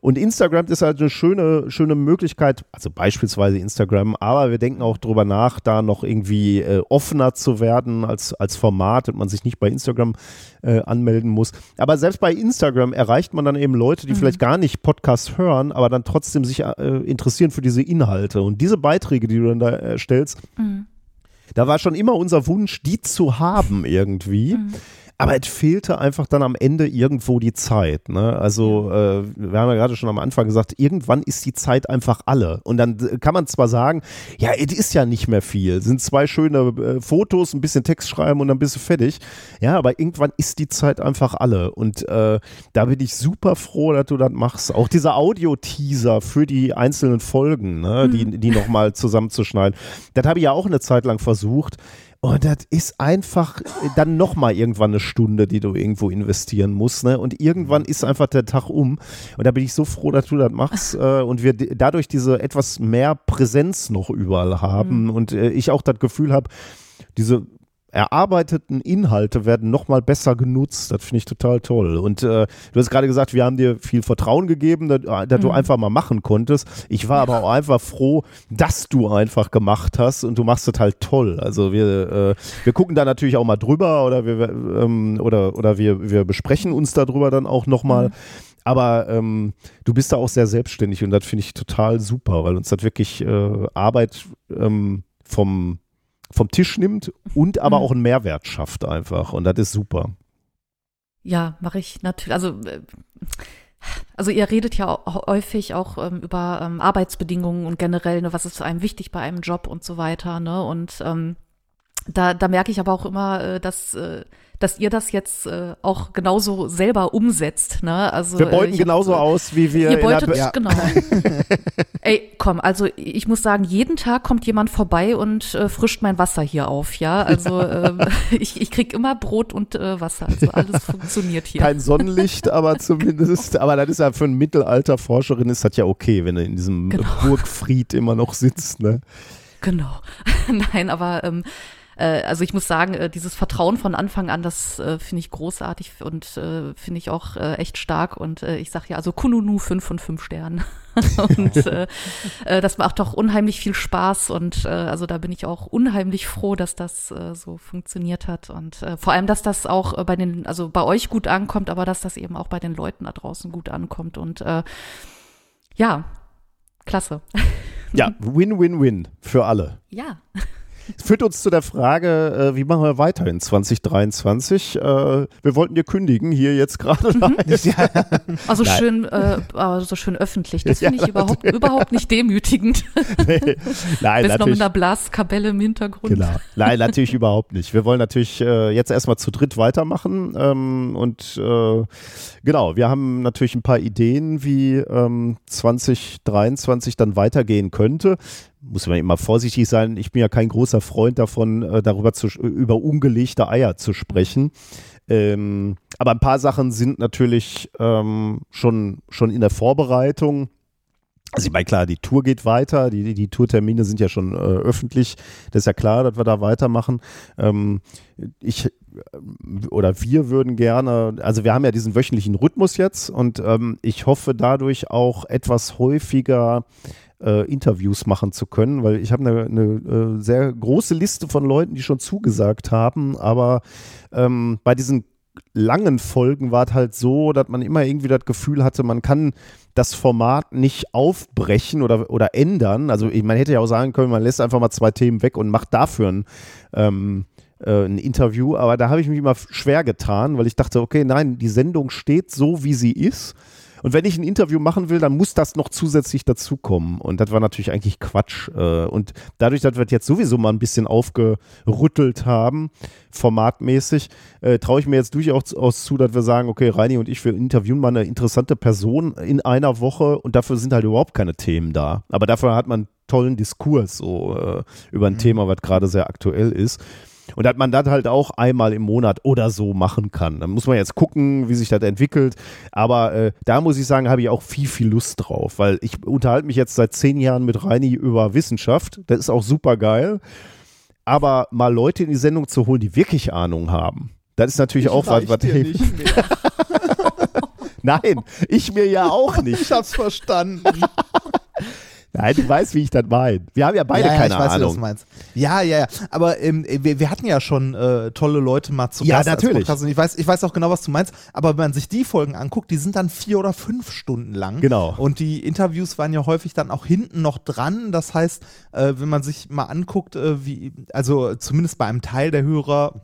A: Und Instagram ist halt eine schöne, schöne Möglichkeit, also beispielsweise Instagram, aber wir denken auch drüber nach, da noch irgendwie äh, offener zu werden als, als Format und man sich nicht bei Instagram äh, anmelden muss. Aber selbst bei Instagram erreicht man dann eben Leute, die
B: Mhm.
A: vielleicht gar nicht Podcasts hören, aber dann trotzdem sich äh, interessieren für diese Inhalte. Und diese Beiträge, die du dann da erstellst,
B: Mhm.
A: Da war schon immer unser Wunsch, die zu haben irgendwie.
B: Mhm.
A: Aber es fehlte einfach dann am Ende irgendwo die Zeit. Ne? Also äh, wir haben ja gerade schon am Anfang gesagt, irgendwann ist die Zeit einfach alle. Und dann äh, kann man zwar sagen, ja, es ist ja nicht mehr viel. Sind zwei schöne äh, Fotos, ein bisschen Text schreiben und dann bist du fertig. Ja, aber irgendwann ist die Zeit einfach alle. Und äh, da bin ich super froh, dass du das machst. Auch dieser Audio-Teaser für die einzelnen Folgen, ne? die, die nochmal zusammenzuschneiden. Das habe ich ja auch eine Zeit lang versucht. Und das ist einfach dann nochmal irgendwann eine Stunde, die du irgendwo investieren musst. Ne? Und irgendwann ist einfach der Tag um. Und da bin ich so froh, dass du das machst äh, und wir dadurch diese etwas mehr Präsenz noch überall haben. Und äh, ich auch das Gefühl habe, diese erarbeiteten Inhalte werden nochmal besser genutzt. Das finde ich total toll. Und äh, du hast gerade gesagt, wir haben dir viel Vertrauen gegeben, dass, äh, dass du
B: Mhm.
A: einfach mal machen konntest. Ich war aber auch einfach froh, dass du einfach gemacht hast und du machst es halt toll. Also wir, äh, wir gucken da natürlich auch mal drüber oder wir, ähm, oder, oder wir, wir besprechen uns darüber dann auch nochmal.
B: Mhm.
A: Aber ähm, du bist da auch sehr selbstständig und das finde ich total super, weil uns das wirklich äh, Arbeit ähm, vom, vom Tisch nimmt und aber
B: Mhm.
A: auch einen Mehrwert schafft einfach. Und das ist super.
B: Ja, mache ich natürlich. Also, äh, also ihr redet ja häufig auch ähm, über ähm, Arbeitsbedingungen und generell, ne, was ist einem wichtig bei einem Job und so weiter, ne? Und ähm, da, da merke ich aber auch immer, äh, dass, äh, dass ihr das jetzt äh, auch genauso selber umsetzt. Ne? Also,
A: Wir
B: äh,
A: beuten
B: hab,
A: genauso
B: äh,
A: aus, wie wir
B: Ihr beutet,
A: Be-
C: Ja.
B: genau. [LAUGHS] Ey, komm, also ich muss sagen, jeden Tag kommt jemand vorbei und äh, frischt mein Wasser hier auf, ja. Also ähm, [LAUGHS] ich, ich krieg immer Brot und äh, Wasser. Also alles funktioniert hier.
A: kein Sonnenlicht, aber [LAUGHS] zumindest, aber das ist ja für eine Mittelalterforscherin ist das ja okay, wenn du in diesem
B: Genau.
A: Burgfried immer noch sitzt, ne?
B: Genau. Nein, aber ähm, äh, also ich muss sagen, äh, dieses Vertrauen von Anfang an, das äh, finde ich großartig und äh, finde ich auch äh, echt stark. Und äh, ich sage ja, also Kununu 5 von 5 Sternen. [LAUGHS] und äh, das macht doch unheimlich viel Spaß und äh, also da bin ich auch unheimlich froh, dass das so funktioniert hat und äh, vor allem, dass das auch bei den, also bei euch gut ankommt, aber dass das eben auch bei den Leuten da draußen gut ankommt und äh, ja, klasse.
A: Ja, [LAUGHS] Win-Win-Win für alle.
B: Ja.
A: Führt uns zu der Frage, äh, wie machen wir weiter in 2023? Äh, wir wollten dir kündigen, hier jetzt gerade.
B: Mhm. [LAUGHS]
C: ja,
B: Also
A: Nein.
B: schön, äh, so schön öffentlich. Das
A: Ja,
B: finde ich überhaupt, überhaupt nicht demütigend. [LAUGHS]
A: Nee. [LAUGHS] Nein,
B: Bist noch mit einer Blaskapelle im Hintergrund.
A: Genau. Nein, natürlich überhaupt nicht. Wir wollen natürlich äh, jetzt erstmal zu dritt weitermachen. Ähm, und äh, genau, wir haben natürlich ein paar Ideen, wie ähm, 2023 dann weitergehen könnte. Muss man immer vorsichtig sein. Ich bin ja kein großer Freund davon, äh, darüber zu, über ungelegte Eier zu sprechen. Ähm, aber ein paar Sachen sind natürlich ähm, schon, schon in der Vorbereitung. Also ich meine, klar, die Tour geht weiter, die, die, Tourtermine sind ja schon äh, öffentlich. Das ist ja klar, dass wir da weitermachen. Ähm, ich oder wir würden gerne, also wir haben ja diesen wöchentlichen Rhythmus jetzt und ähm, ich hoffe dadurch auch etwas häufiger äh, Interviews machen zu können, weil ich habe eine, eine äh, sehr große Liste von Leuten, die schon zugesagt haben, aber ähm, bei diesen langen Folgen war es halt so, dass man immer irgendwie das Gefühl hatte, man kann das Format nicht aufbrechen oder, oder ändern. Also man hätte ja auch sagen können, man lässt einfach mal zwei Themen weg und macht dafür ein, ähm, äh, ein Interview. Aber da habe ich mich immer schwer getan, weil ich dachte, okay, nein, die Sendung steht so, wie sie ist. Und wenn ich ein Interview machen will, dann muss das noch zusätzlich dazukommen. Und das war natürlich eigentlich Quatsch. Äh, Und dadurch, dass wir das jetzt sowieso mal ein bisschen aufgerüttelt haben, formatmäßig, äh, traue ich mir jetzt durchaus aus zu, dass wir sagen, okay, Reini und ich, wir interviewen mal eine interessante Person in einer Woche und dafür sind halt überhaupt keine Themen da. Aber dafür hat man einen tollen Diskurs so äh, über ein Thema, was gerade sehr aktuell ist. Und dass man das halt auch einmal im Monat oder so machen kann. Dann muss man jetzt gucken, wie sich das entwickelt. Aber äh, da muss ich sagen, habe ich auch viel, viel Lust drauf, weil ich unterhalte mich jetzt seit zehn Jahren mit Reini über Wissenschaft. Das ist auch super geil. Aber mal Leute in die Sendung zu holen, die wirklich Ahnung haben, das ist natürlich auch was, was hilft. [LAUGHS] Nein, ich mir ja auch nicht.
C: Ich hab's verstanden. [LAUGHS]
A: Nein, du weißt, wie ich das meine. Wir haben ja beide
C: ja, ja,
A: keine
C: ich weiß, wie du das
A: Ahnung.
C: meinst. Ja, ja, ja. Aber ähm, wir, wir hatten ja schon äh, tolle Leute mal zu
A: Ja,
C: Gast als
A: natürlich.
C: Podcast und ich weiß, ich weiß auch genau, was du meinst. Aber wenn man sich die Folgen anguckt, die sind dann vier oder fünf Stunden lang.
A: Genau.
C: Und die Interviews waren ja häufig dann auch hinten noch dran. Das heißt, äh, wenn man sich mal anguckt, äh, wie, also zumindest bei einem Teil der Hörer,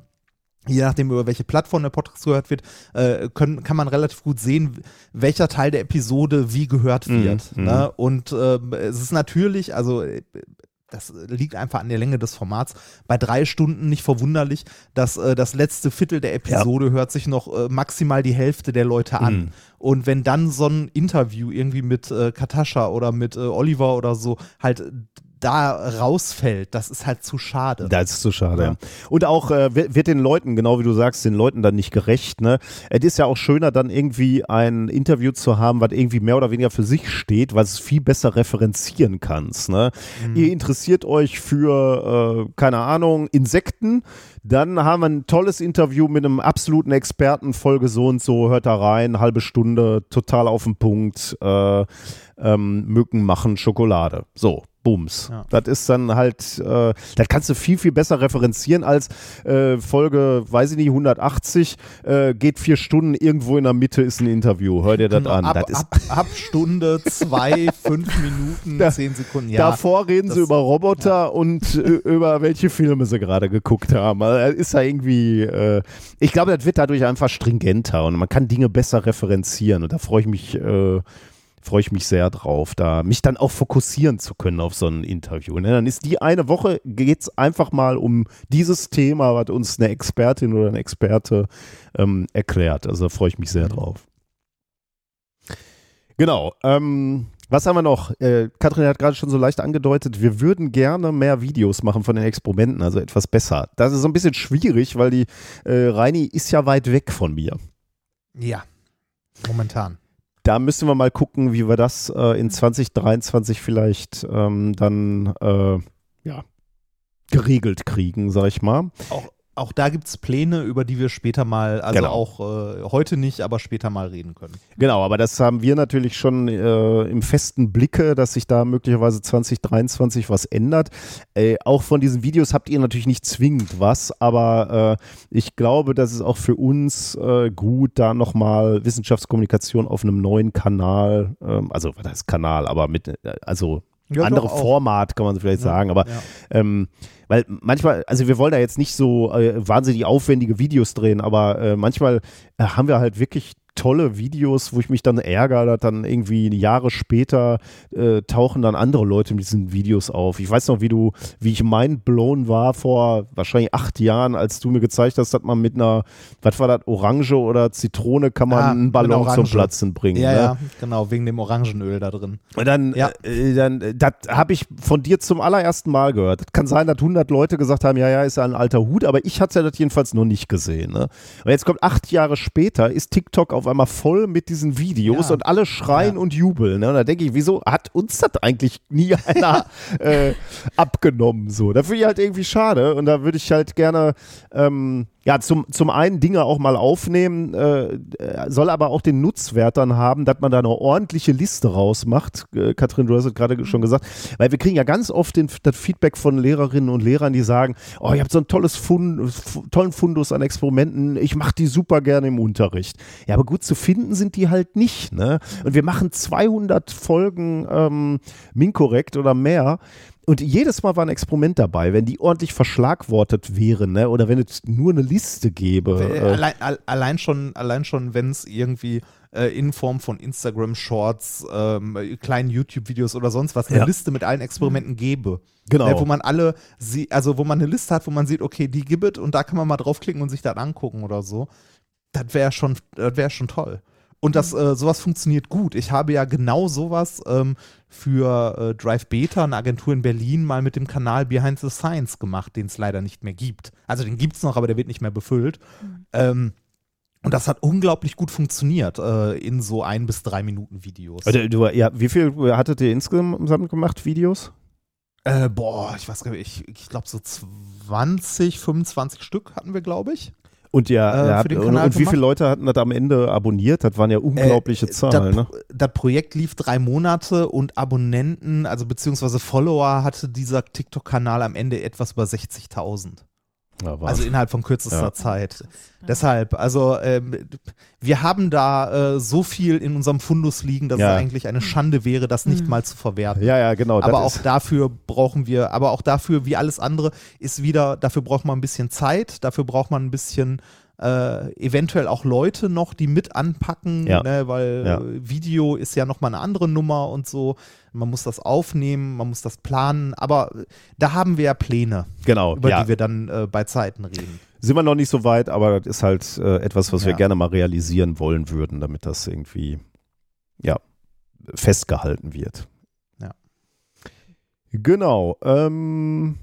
C: je nachdem, über welche Plattform der Podcast gehört wird, äh, können, kann man relativ gut sehen, welcher Teil der Episode wie gehört
A: Mhm,
C: wird.
A: mhm.
C: Ne? Und ähm, es ist natürlich, also äh, das liegt einfach an der Länge des Formats. Bei drei Stunden nicht verwunderlich, dass äh, das letzte Viertel der Episode hört sich noch äh, maximal die Hälfte der Leute an.
A: Mhm.
C: Und wenn dann so ein Interview irgendwie mit äh, Katascha oder mit äh, Oliver oder so halt da rausfällt, das ist halt zu schade.
A: Das ist zu schade.
C: Ja.
A: Und auch äh, wird den Leuten, genau wie du sagst, den Leuten dann nicht gerecht. Ne? Es ist ja auch schöner, dann irgendwie ein Interview zu haben, was irgendwie mehr oder weniger für sich steht, was es viel besser referenzieren kannst. Ne? Ihr interessiert euch für, äh, keine Ahnung, Insekten. Dann haben wir ein tolles Interview mit einem absoluten Experten, Folge so und so, hört da rein, halbe Stunde, total auf den Punkt. Äh, ähm, Mücken machen Schokolade. So, Bums.
C: Ja.
A: Das ist dann halt, äh, das kannst du viel, viel besser referenzieren als äh, Folge, weiß ich nicht, 180, äh, geht vier Stunden, irgendwo in der Mitte ist ein Interview. Hör dir das
C: Genau,
A: an.
C: ab,
A: das
C: ab, ab Stunde, zwei, [LAUGHS] fünf Minuten,
A: Da-
C: zehn Sekunden. Ja,
A: Davor reden sie
C: das-
A: über Roboter und äh, über welche Filme sie gerade geguckt haben. Also, das ist ja irgendwie, äh, ich glaube, das wird dadurch einfach stringenter und man kann Dinge besser referenzieren und da freue ich mich, äh, freue ich mich sehr drauf, da mich dann auch fokussieren zu können auf so ein Interview. Ne? Dann ist die eine Woche, geht es einfach mal um dieses Thema, was uns eine Expertin oder ein Experte ähm, erklärt. Also da freue ich mich sehr drauf. Genau. Ähm, was haben wir noch? Äh, Katrin hat gerade schon so leicht angedeutet, wir würden gerne mehr Videos machen von den Experimenten, also etwas besser. Das ist so ein bisschen schwierig, weil die äh, Reini ist ja weit weg von mir.
C: Ja, momentan.
A: Da müssen wir mal gucken, wie wir das äh, in 2023 vielleicht ähm, dann äh, ja, geregelt kriegen, sag ich mal.
C: Auch, auch da gibt es Pläne, über die wir später mal, also
A: Genau.
C: auch äh, heute nicht, aber später mal reden können.
A: Genau, aber das haben wir natürlich schon äh, im festen Blicke, dass sich da möglicherweise 2023 was ändert. Äh, auch von diesen Videos habt ihr natürlich nicht zwingend was, aber äh, ich glaube, das ist auch für uns äh, gut, da nochmal Wissenschaftskommunikation auf einem neuen Kanal, ähm, also was heißt Kanal, aber mit, äh, also
C: Ja,
A: andere. Format, kann man vielleicht
C: Ja,
A: sagen, aber
C: ja.
A: ähm, weil manchmal, also wir wollen da jetzt nicht so äh, wahnsinnig aufwendige Videos drehen, aber äh, manchmal äh, haben wir halt wirklich tolle Videos, wo ich mich dann ärgere, dass dann irgendwie Jahre später äh, tauchen dann andere Leute mit diesen Videos auf. Ich weiß noch, wie du, wie ich mindblown war vor wahrscheinlich acht Jahren, als du mir gezeigt hast, dass man mit einer, was war das, Orange oder Zitrone kann man
C: Ah,
A: einen Ballon zum. Platzen bringen.
C: Ja,
A: ne?
C: ja, genau, wegen dem Orangenöl da drin.
A: Und dann,
C: Ja.
A: äh, dann äh, das habe ich von dir zum allerersten Mal gehört. Das kann sein, dass 100 Leute gesagt haben, ja, ja, ist ja ein alter Hut, aber ich hatte das jedenfalls noch nicht gesehen. Ne? Und jetzt kommt acht Jahre später, ist TikTok auf einmal voll mit diesen Videos
C: Ja.
A: und alle schreien
C: Ja.
A: und jubeln. Ne? Und da denke ich, wieso hat uns das eigentlich nie [LAUGHS] einer äh, abgenommen? So, da finde ich halt irgendwie schade. Und da würde ich halt gerne ähm, ja, zum, zum einen Dinge auch mal aufnehmen, äh, äh, soll aber auch den Nutzwert dann haben, dass man da eine ordentliche Liste rausmacht. Äh, Katrin, du hast es gerade schon gesagt, weil wir kriegen ja ganz oft den, das Feedback von Lehrerinnen und Lehrern, die sagen, oh, ihr habt so einen tolles Fund, tollen Fundus an Experimenten, ich mache die super gerne im Unterricht. Ja, aber gut zu finden sind die halt nicht. Ne? Und wir machen 200 Folgen ähm, Minkorrekt oder mehr. Und jedes Mal war ein Experiment dabei, wenn die ordentlich verschlagwortet wären, ne? oder wenn es nur eine Liste gäbe.
C: Äh,
A: Äh,
C: allein, al- allein schon, allein schon wenn es irgendwie äh, in Form von Instagram-Shorts, ähm, kleinen YouTube-Videos oder sonst was eine
A: Ja.
C: Liste mit allen Experimenten gäbe.
A: Genau.
C: Ne, wo man alle, sie, also wo man eine Liste hat, wo man sieht, okay, die gibt es und da kann man mal draufklicken und sich das angucken oder so. Das wäre schon, das wäre schon toll. Und das, äh, sowas funktioniert gut. Ich habe ja genau sowas ähm, für äh, Drive Beta, eine Agentur in Berlin, mal mit dem Kanal Behind the Science gemacht, den es leider nicht mehr gibt. Also den gibt es noch, aber der wird nicht mehr befüllt. Ähm, und das hat unglaublich gut funktioniert äh, in so ein bis drei Minuten Videos.
A: du, du, ja, wie viel hattet ihr insgesamt gemacht, Videos?
C: Äh, boah, ich weiß gar nicht, ich, ich glaube so 20, 25 Stück hatten wir, glaube ich.
A: Und ja,
C: Äh, den
A: und, und wie viele? Leute hatten das am Ende abonniert? Das waren ja unglaubliche
C: Äh,
A: Zahlen.
C: Das,
A: Ne?
C: das Projekt lief drei Monate und Abonnenten, also beziehungsweise Follower hatte dieser TikTok-Kanal am Ende etwas über 60.000.
A: Ja,
C: Also innerhalb von kürzester
A: Ja.
C: Zeit. Deshalb, also ähm, wir haben da äh, so viel in unserem Fundus liegen, dass
A: Ja.
C: es eigentlich eine Schande wäre, das nicht
B: Mhm.
C: mal zu verwerten.
A: ja, ja, genau.
C: aber auch dafür brauchen wir, aber auch dafür, wie alles andere, ist wieder, dafür braucht man ein bisschen Zeit, dafür braucht man ein bisschen äh, eventuell auch Leute noch, die mit anpacken,
A: Ja.
C: ne, weil
A: Ja.
C: äh, Video ist ja nochmal eine andere Nummer und so. Man muss das aufnehmen, man muss das planen, aber äh, da haben wir ja Pläne,
A: genau.
C: über
A: ja.
C: die wir dann äh, bei Zeiten reden.
A: Sind wir noch nicht so weit, aber das ist halt äh, etwas, was wir gerne mal realisieren wollen würden, damit das irgendwie ja, festgehalten wird.
C: Ja.
A: Genau. Ähm,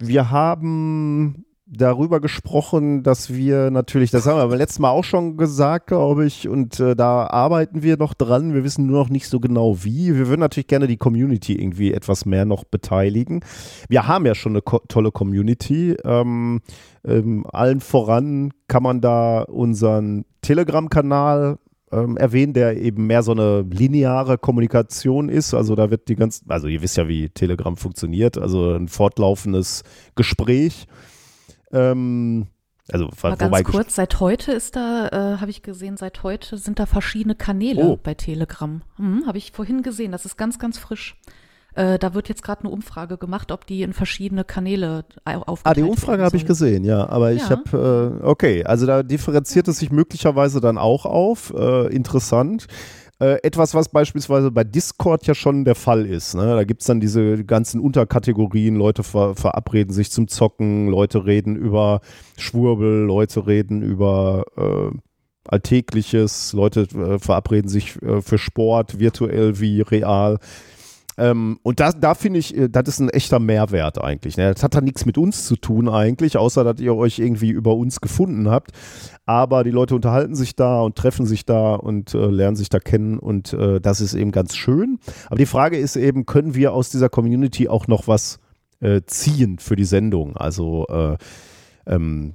A: wir haben darüber gesprochen, dass wir natürlich, das haben wir beim letzten Mal auch schon gesagt, glaube ich, und äh, da arbeiten wir noch dran. Wir wissen nur noch nicht so genau wie. Wir würden natürlich gerne die Community irgendwie etwas mehr noch beteiligen. Wir haben ja schon eine ko tolle Community. Ähm, ähm, allen voran kann man da unseren Telegram-Kanal ähm, erwähnen, der eben mehr so eine lineare Kommunikation ist. Also da wird die ganze, also ihr wisst ja, wie Telegram funktioniert, also ein fortlaufendes Gespräch. Ähm, also
B: Mal ganz kurz, seit heute ist da, äh, habe ich gesehen, seit heute sind da verschiedene Kanäle
A: Oh.
B: bei Telegram. Hm, habe ich vorhin gesehen, das ist ganz, ganz frisch. Äh, da wird jetzt gerade eine Umfrage gemacht, ob die in verschiedene Kanäle au- aufgeteilt
A: Ah, die Umfrage habe ich gesehen, ja. Aber ich
B: Ja.
A: habe, äh, okay, also da differenziert es sich möglicherweise dann auch auf. Äh, interessant. Äh, etwas, was beispielsweise bei Discord ja schon der Fall ist. Ne? Da gibt es dann diese ganzen Unterkategorien, Leute ver verabreden sich zum Zocken, Leute reden über Schwurbel, Leute reden über äh, Alltägliches, Leute äh, verabreden sich äh, für Sport, virtuell wie real. Ähm, und da, da finde ich, äh, das ist ein echter Mehrwert eigentlich. Ne? Das hat da nichts mit uns zu tun eigentlich, außer dass ihr euch irgendwie über uns gefunden habt. Aber die Leute unterhalten sich da und treffen sich da und äh, lernen sich da kennen und äh, das ist eben ganz schön. Aber die Frage ist eben, können wir aus dieser Community auch noch was äh, ziehen für die Sendung? Also äh, ähm,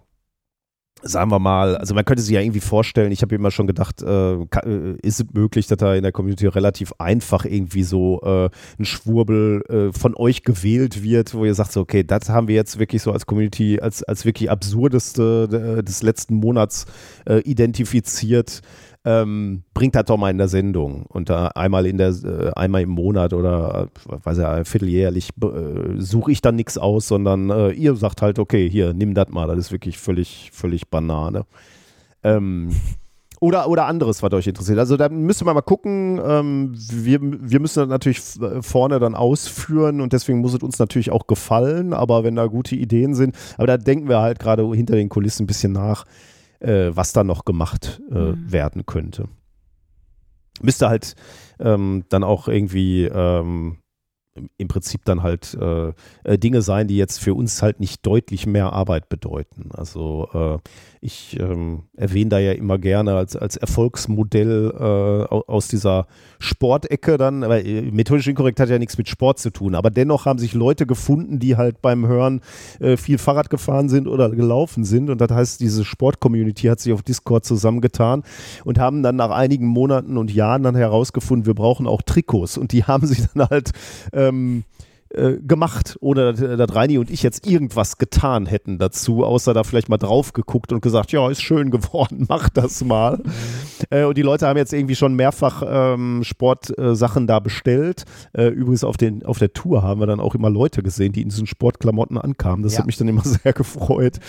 A: sagen wir mal, also man könnte sich ja irgendwie vorstellen, ich habe immer schon gedacht, äh, äh, ist es möglich, dass da in der Community relativ einfach irgendwie so äh, ein Schwurbel äh, von euch gewählt wird, wo ihr sagt, so, okay, das haben wir jetzt wirklich so als Community, als, als wirklich absurdeste äh, des letzten Monats äh, identifiziert ähm, bringt das doch mal in der Sendung. Und da einmal in der, äh, einmal im Monat oder weiß ja, vierteljährlich äh, suche ich dann nichts aus, sondern äh, ihr sagt halt, okay, hier, nimm das mal, das ist wirklich völlig, völlig Banane. Ähm, [LAUGHS] oder, oder anderes, was euch interessiert. Also da müssen wir mal gucken. Ähm, wir, wir müssen das natürlich vorne dann ausführen und deswegen muss es uns natürlich auch gefallen. Aber wenn da gute Ideen sind, aber da denken wir halt gerade hinter den Kulissen ein bisschen nach, äh, was da noch gemacht äh, mhm. werden könnte. Müsste halt ähm, dann auch irgendwie ähm, im Prinzip dann halt äh, äh, Dinge sein, die jetzt für uns halt nicht deutlich mehr Arbeit bedeuten. Also äh, ich ähm, erwähne da ja immer gerne als, als Erfolgsmodell äh, aus dieser Sportecke dann, weil äh, methodisch inkorrekt hat ja nichts mit Sport zu tun, aber dennoch haben sich Leute gefunden, die halt beim Hören äh, viel Fahrrad gefahren sind oder gelaufen sind und das heißt, diese Sport-Community hat sich auf Discord zusammengetan und haben dann nach einigen Monaten und Jahren dann herausgefunden, wir brauchen auch Trikots und die [LAUGHS] haben sich dann halt ähm, äh, gemacht, ohne dass, dass Reini und ich jetzt irgendwas getan hätten dazu, außer da vielleicht mal drauf geguckt und gesagt, ja, ist schön [LAUGHS] geworden, mach das mal. Mhm. Äh, und die Leute haben jetzt irgendwie schon mehrfach ähm, Sportsachen äh, da bestellt. Äh, übrigens auf, den, auf der Tour haben wir dann auch immer Leute gesehen, die in diesen Sportklamotten ankamen. Das ja. hat mich dann immer [LAUGHS] sehr gefreut,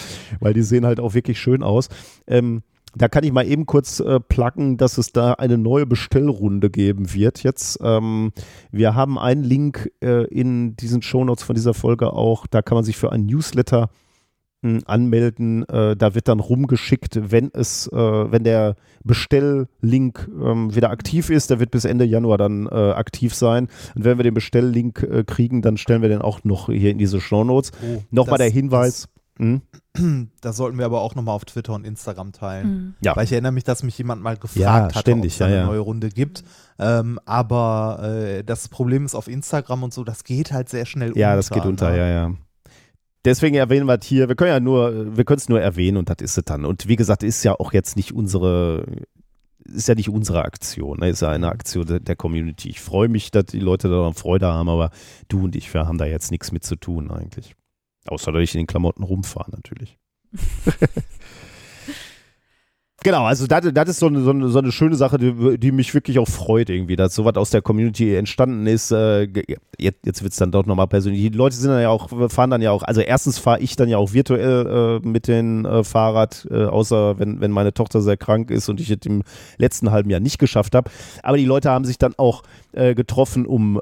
A: weil die sehen halt auch wirklich schön aus. Ähm, da kann ich mal eben kurz äh, placken, dass es da eine neue Bestellrunde geben wird jetzt. Ähm, wir haben einen Link äh, in diesen Shownotes von dieser Folge auch. Da kann man sich für ein Newsletter mh, hm, anmelden. Äh, da wird dann rumgeschickt, wenn es, äh, wenn der Bestelllink ähm, wieder aktiv ist. Der wird bis Ende Januar dann äh, aktiv sein. Und wenn wir den Bestelllink äh, kriegen, dann stellen wir den auch noch hier in diese Shownotes. Oh, Nochmal der Hinweis.
C: Mhm. Das sollten wir aber auch nochmal auf Twitter und Instagram teilen. Mhm. Ja. Weil ich erinnere mich, dass mich jemand mal gefragt ja, hat, ob es eine ja, neue Runde gibt. Ähm, aber äh, das Problem ist auf Instagram und so, das geht halt sehr schnell
A: unter. Ja, das geht unter, ne? ja, ja. Deswegen erwähnen wir es hier. Wir können ja nur, wir können es nur erwähnen und das ist es dann. Und wie gesagt, ist ja auch jetzt nicht unsere, ist ja nicht unsere Aktion, ne? ist ja eine Aktion der, der Community. Ich freue mich, dass die Leute daran Freude haben, aber du und ich, wir haben da jetzt nichts mit zu tun eigentlich. Außer dass ich in den Klamotten rumfahre, natürlich. [LAUGHS] Genau, also das, das ist so eine, so, eine, so eine schöne Sache, die, die, mich wirklich auch freut irgendwie, dass sowas aus der Community entstanden ist. Äh, jetzt jetzt wird es dann doch nochmal persönlich. Die Leute sind dann ja auch, fahren dann ja auch, also erstens fahre ich dann ja auch virtuell äh, mit dem äh, Fahrrad, äh, außer wenn, wenn meine Tochter sehr krank ist und ich es im letzten halben Jahr nicht geschafft habe. Aber die Leute haben sich dann auch äh, getroffen, um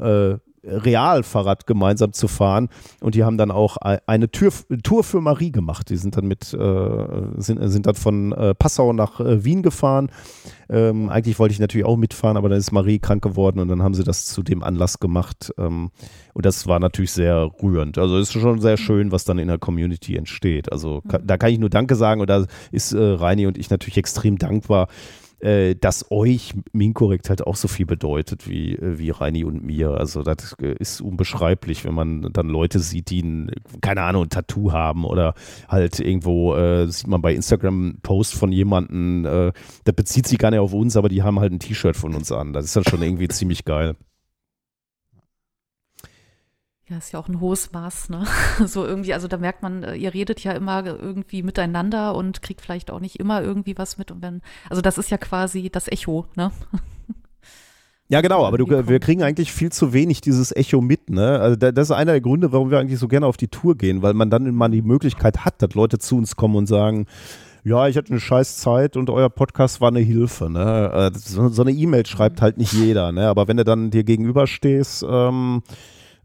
A: Realfahrrad gemeinsam zu fahren. Und die haben dann auch eine Tür, Tour für Marie gemacht. Die sind dann mit, äh, sind, sind dann von äh, Passau nach äh, Wien gefahren. Ähm, eigentlich wollte ich natürlich auch mitfahren, aber dann ist Marie krank geworden und dann haben sie das zu dem Anlass gemacht. Ähm, und das war natürlich sehr rührend. Also es ist schon sehr schön, was dann in der Community entsteht. Also ka da kann ich nur Danke sagen und da ist äh, Reini und ich natürlich extrem dankbar äh, dass euch Minkorrekt halt auch so viel bedeutet wie, äh, wie Reini und mir. Also das äh, ist unbeschreiblich, wenn man dann Leute sieht, die ein, keine Ahnung, ein Tattoo haben oder halt irgendwo äh, sieht man bei Instagram einen Post von jemandem, äh, das bezieht sich gar nicht auf uns, aber die haben halt ein T-Shirt von uns an. Das ist dann schon irgendwie [LAUGHS] ziemlich geil.
B: Ja, ist ja auch ein hohes Maß, ne? [LAUGHS] So irgendwie, also da merkt man, äh, ihr redet ja immer irgendwie miteinander und kriegt vielleicht auch nicht immer irgendwie was mit. Und wenn, also das ist ja quasi das Echo, ne?
A: Ja, genau, aber du, wir kriegen eigentlich viel zu wenig dieses Echo mit, ne? Also das ist einer der Gründe, warum wir eigentlich so gerne auf die Tour gehen, weil man dann mal die Möglichkeit hat, dass Leute zu uns kommen und sagen, ja, ich hatte eine scheiß Zeit und euer Podcast war eine Hilfe. Ne? Äh, So, so eine E-Mail schreibt halt nicht jeder, ne? aber wenn du dann dir gegenüberstehst, ähm,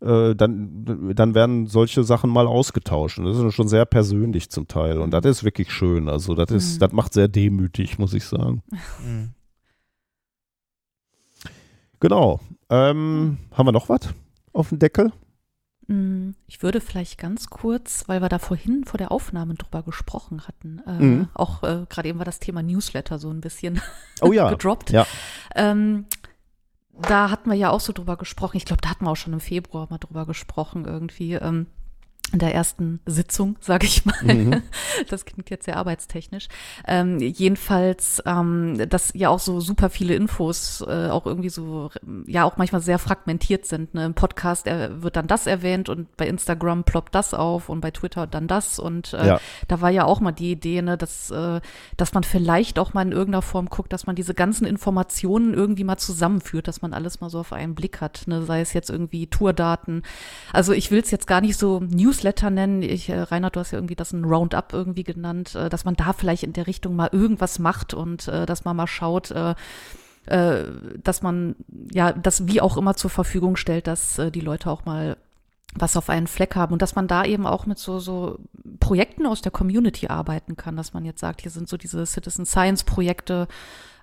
A: äh, dann, dann werden solche Sachen mal ausgetauscht. Und das ist schon sehr persönlich zum Teil. Und das ist wirklich schön. Also das ist,
B: Mhm.
A: das macht sehr demütig, muss ich sagen. [LAUGHS]
C: Mhm.
A: Genau. Ähm, haben wir noch was auf dem Deckel?
B: Mm, Ich würde vielleicht ganz kurz, weil wir da vorhin vor der Aufnahme drüber gesprochen hatten, äh,
A: Mhm.
B: auch äh, gerade eben war das Thema Newsletter so ein bisschen
A: Oh ja. [LAUGHS]
B: gedroppt.
A: Ja.
B: Ähm, da hatten wir ja auch so drüber gesprochen. Ich glaube, da hatten wir auch schon im Februar mal drüber gesprochen irgendwie. Ähm, der ersten Sitzung, [LAUGHS] sage ich mal.
A: Mhm.
B: Das klingt jetzt sehr arbeitstechnisch. Ähm, jedenfalls, ähm, dass ja auch so super viele Infos äh, auch irgendwie so, ja auch manchmal sehr fragmentiert sind. Ne? Im Podcast wird dann das erwähnt und bei Instagram ploppt das auf und bei Twitter dann das. Und äh,
A: Ja.
B: da war ja auch mal die Idee, ne, dass, äh, dass man vielleicht auch mal in irgendeiner Form guckt, dass man diese ganzen Informationen irgendwie mal zusammenführt, dass man alles mal so auf einen Blick hat. Ne? Sei es jetzt irgendwie Tourdaten. Also ich will es jetzt gar nicht so Newsletter nennen. Ich, äh, Reinhard, du hast ja irgendwie das ein Roundup irgendwie genannt, äh, dass man da vielleicht in der Richtung mal irgendwas macht und äh, dass man mal schaut, äh, äh, dass man ja das wie auch immer zur Verfügung stellt, dass äh, die Leute auch mal was auf einen Fleck haben und dass man da eben auch mit so, so Projekten aus der Community arbeiten kann, dass man jetzt sagt, hier sind so diese Citizen Science Projekte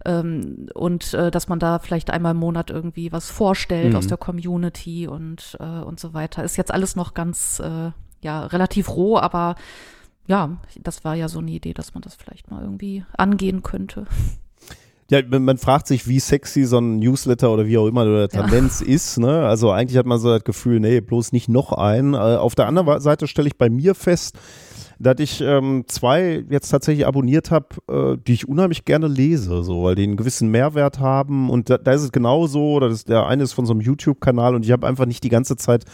B: ähm, und äh, dass man da vielleicht einmal im Monat irgendwie was vorstellt
A: Mhm.
B: aus der Community und, äh, und so weiter. Ist jetzt alles noch ganz, äh, ja, relativ roh, aber ja, das war ja so eine Idee, dass man das vielleicht mal irgendwie angehen könnte.
A: Ja, man fragt sich, wie sexy so ein Newsletter oder wie auch immer der
B: Ja.
A: Tendenz ist. Ne? Also eigentlich hat man so das Gefühl, nee, bloß nicht noch einen. Äh, auf der anderen Seite stelle ich bei mir fest, dass ich ähm, zwei jetzt tatsächlich abonniert habe, äh, die ich unheimlich gerne lese, so, weil die einen gewissen Mehrwert haben. Und da, da ist es genauso, das ist, der eine ist von so einem YouTube-Kanal und ich habe einfach nicht die ganze Zeit,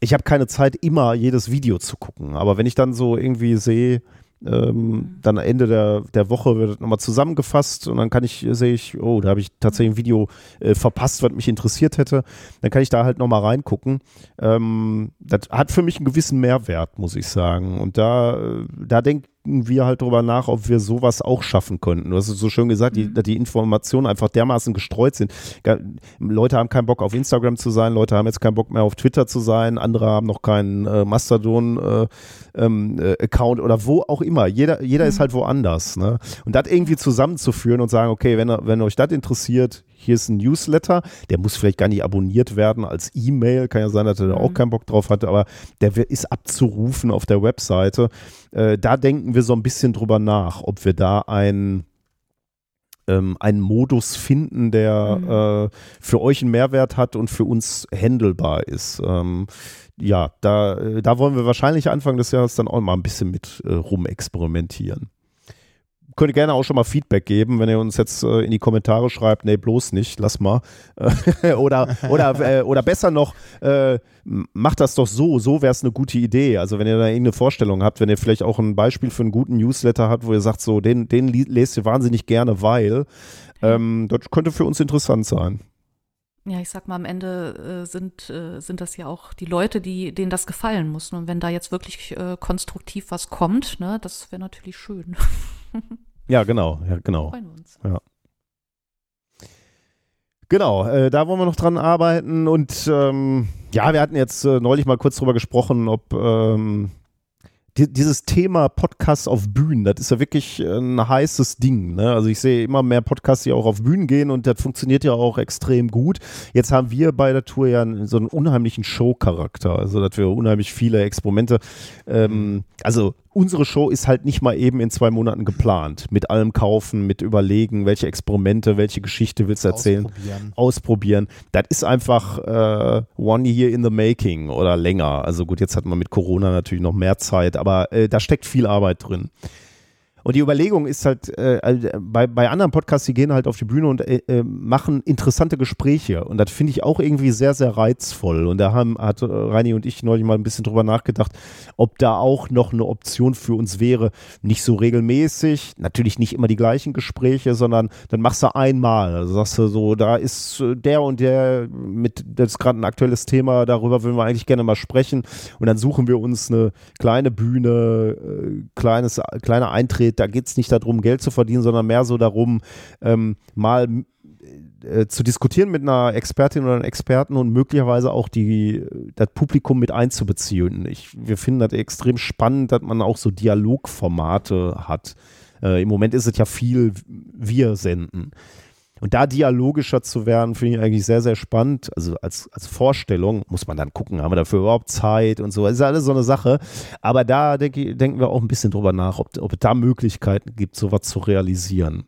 A: ich habe keine Zeit, immer jedes Video zu gucken. Aber wenn ich dann so irgendwie sehe, ähm, dann Ende der, der Woche wird das nochmal zusammengefasst und dann kann ich, sehe ich, oh, da habe ich tatsächlich ein Video äh, verpasst, was mich interessiert hätte. Dann kann ich da halt nochmal reingucken. Ähm, das hat für mich einen gewissen Mehrwert, muss ich sagen. Und da, äh, da denken wir halt drüber nach, ob wir sowas auch schaffen könnten. Du hast es so schön gesagt, die, dass die Informationen einfach dermaßen gestreut sind. Leute haben keinen Bock auf Instagram zu sein, Leute haben jetzt keinen Bock mehr auf Twitter zu sein, andere haben noch keinen äh, Mastodon-Account ähm, äh, Account oder wo auch immer. Jeder, jeder ist halt woanders. Ne? Und das irgendwie zusammenzuführen und sagen, okay, wenn, wenn euch das interessiert, hier ist ein Newsletter, der muss vielleicht gar nicht abonniert werden als E-Mail, kann ja sein, dass er da auch
B: Mhm.
A: keinen Bock drauf hatte, aber der ist abzurufen auf der Webseite. Äh, da denken wir so ein bisschen drüber nach, ob wir da ein ähm, einen Modus finden, der äh, für euch einen Mehrwert hat und für uns handelbar ist. Ähm, ja, da, äh, da wollen wir wahrscheinlich Anfang des Jahres dann auch mal ein bisschen mit äh, rumexperimentieren. Könnt gerne auch schon mal Feedback geben, wenn ihr uns jetzt äh, in die Kommentare schreibt, nee, bloß nicht, lass mal. [LAUGHS] Oder, oder, äh, oder besser noch, äh, macht das doch so, so wäre es eine gute Idee. Also wenn ihr da irgendeine Vorstellung habt, wenn ihr vielleicht auch ein Beispiel für einen guten Newsletter habt, wo ihr sagt, so, den, den lest ihr wahnsinnig gerne, weil ähm, das könnte für uns interessant sein.
B: Ja, ich sag mal, am Ende äh, sind, äh, sind das ja auch die Leute, die, denen das gefallen muss. Und wenn da jetzt wirklich äh, konstruktiv was kommt, ne, das wäre natürlich schön. [LAUGHS]
A: Ja, genau, ja, genau.
B: Freuen wir uns.
A: Genau, äh, da wollen wir noch dran arbeiten und ähm, ja, wir hatten jetzt äh, neulich mal kurz drüber gesprochen, ob ähm, die, dieses Thema Podcasts auf Bühnen, das ist ja wirklich ein heißes Ding. Ne? Also ich sehe immer mehr Podcasts, die auch auf Bühnen gehen und das funktioniert ja auch extrem gut. Jetzt haben wir bei der Tour ja so einen unheimlichen Show-Charakter, also dass wir unheimlich viele Experimente, ähm, also unsere Show ist halt nicht mal eben in zwei Monaten geplant. Mit allem kaufen, mit überlegen, welche Experimente, welche Geschichte willst du erzählen
C: Ausprobieren.
A: ausprobieren. Das ist einfach äh, one year in the making oder länger. Also gut, jetzt hat man mit Corona natürlich noch mehr Zeit, aber äh, da steckt viel Arbeit drin. Und die Überlegung ist halt, äh, bei, bei anderen Podcasts, die gehen halt auf die Bühne und äh, äh, machen interessante Gespräche. Und das finde ich auch irgendwie sehr, sehr reizvoll. Und da haben, hat äh, Reini und ich neulich mal ein bisschen drüber nachgedacht, ob da auch noch eine Option für uns wäre. Nicht so regelmäßig, natürlich nicht immer die gleichen Gespräche, sondern dann machst du einmal. Also sagst du so, da ist äh, der und der mit, das ist gerade ein aktuelles Thema, darüber würden wir eigentlich gerne mal sprechen. Und dann suchen wir uns eine kleine Bühne, äh, kleines, kleine geht. Da geht es nicht darum, Geld zu verdienen, sondern mehr so darum, ähm, mal äh, zu diskutieren mit einer Expertin oder einem Experten und möglicherweise auch die, das Publikum mit einzubeziehen. Ich, wir finden das extrem spannend, dass man auch so Dialogformate hat. Äh, Im Moment ist es ja viel wir senden. Und da dialogischer zu werden, finde ich eigentlich sehr, sehr spannend. Also als, als Vorstellung muss man dann gucken, haben wir dafür überhaupt Zeit und so. Das ist alles so eine Sache. Aber da denke, denken wir auch ein bisschen drüber nach, ob, ob es da Möglichkeiten gibt, sowas zu realisieren.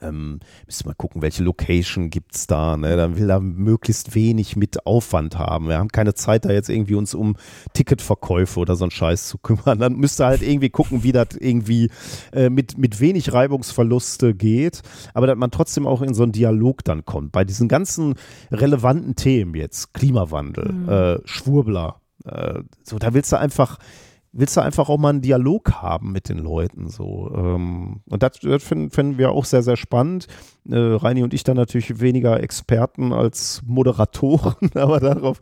A: Ähm, müssen wir mal gucken, welche Location gibt es da. Ne? Dann will er möglichst wenig mit Aufwand haben. Wir haben keine Zeit, da jetzt irgendwie uns um Ticketverkäufe oder so einen Scheiß zu [LAUGHS] kümmern. Dann müsste halt irgendwie gucken, wie das irgendwie äh, mit, mit wenig Reibungsverluste geht, aber dass man trotzdem auch in so einen Dialog dann kommt. Bei diesen ganzen relevanten Themen jetzt, Klimawandel,
B: Mhm.
A: äh, Schwurbler, äh, so, da willst du einfach willst du einfach auch mal einen Dialog haben mit den Leuten. So. Ähm, und das, das finden, finden wir auch sehr, sehr spannend. Äh, Reini und ich dann natürlich weniger Experten als Moderatoren, [LAUGHS] aber darauf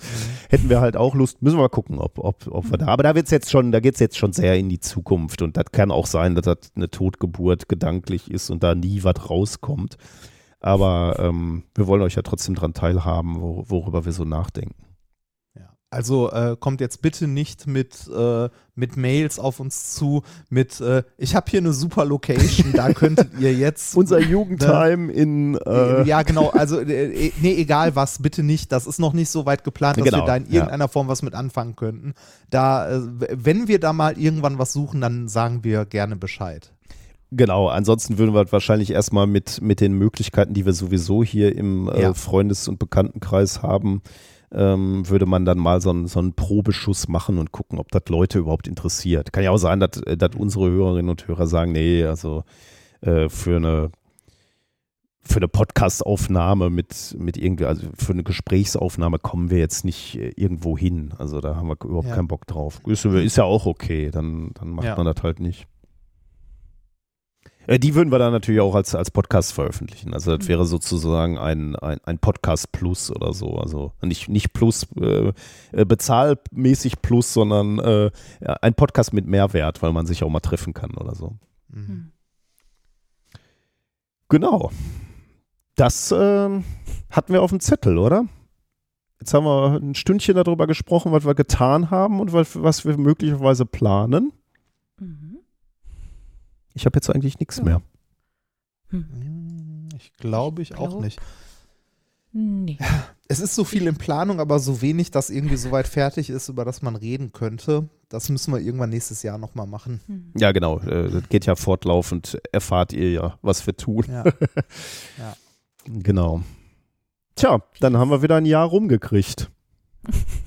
A: hätten wir halt auch Lust. Müssen wir mal gucken, ob, ob, ob wir da. Aber da wird's jetzt schon, da geht es jetzt schon sehr in die Zukunft. Und das kann auch sein, dass das eine Totgeburt gedanklich ist und da nie was rauskommt. Aber ähm, wir wollen euch ja trotzdem dran teilhaben, wo, worüber wir so nachdenken.
C: Ja. Also äh, kommt jetzt bitte nicht mit, äh, mit Mails auf uns zu, mit äh, ich habe hier eine super Location, da [LAUGHS] könntet ihr jetzt.
A: Unser Jugendheim in äh,
C: ja, genau, also äh, nee, egal was, bitte nicht. Das ist noch nicht so weit geplant, dass
A: Genau,
C: wir da in
A: ja.
C: irgendeiner Form was mit anfangen könnten. Da, äh, wenn wir da mal irgendwann was suchen, dann sagen wir gerne Bescheid.
A: Genau, ansonsten würden wir wahrscheinlich erstmal mit, mit den Möglichkeiten, die wir sowieso hier im äh,
C: Ja.
A: Freundes- und Bekanntenkreis haben, ähm, würde man dann mal so einen, so einen Probeschuss machen und gucken, ob das Leute überhaupt interessiert. Kann ja auch sein, dass, äh, dass unsere Hörerinnen und Hörer sagen, nee, also äh, für eine für eine Podcast-Aufnahme mit, mit irgendwie, also für eine Gesprächsaufnahme kommen wir jetzt nicht äh, irgendwo hin. Also da haben wir überhaupt
C: Ja.
A: keinen Bock drauf. Ist, ist ja auch okay, dann, dann macht
C: Ja.
A: man das halt nicht. Äh, Die würden wir dann natürlich auch als, als Podcast veröffentlichen. Also das wäre sozusagen ein, ein, ein Podcast Plus oder so. Also nicht, nicht Plus, äh, äh, bezahlmäßig Plus, sondern äh, ein Podcast mit Mehrwert, weil man sich auch mal treffen kann oder so.
C: Mhm.
B: Hm.
A: Genau. Das ähm, hatten wir auf dem Zettel, oder? Jetzt haben wir ein Stündchen darüber gesprochen, was wir getan haben und was, was wir möglicherweise planen.
B: Mhm.
A: Ich habe jetzt eigentlich nichts
B: Ja.
A: mehr.
C: Hm, Ich glaube ich auch
B: glaub-
C: nicht.
B: Nee. [LAUGHS]
C: Es ist so viel in Planung, aber so wenig, dass irgendwie so weit fertig ist, über das man reden könnte. Das müssen wir irgendwann nächstes Jahr nochmal machen.
B: Hm.
A: Ja, genau. Äh, das geht ja fortlaufend. Erfahrt ihr ja, was wir tun.
C: Ja. [LAUGHS]
A: Genau. Tja, dann haben wir wieder ein Jahr rumgekriegt.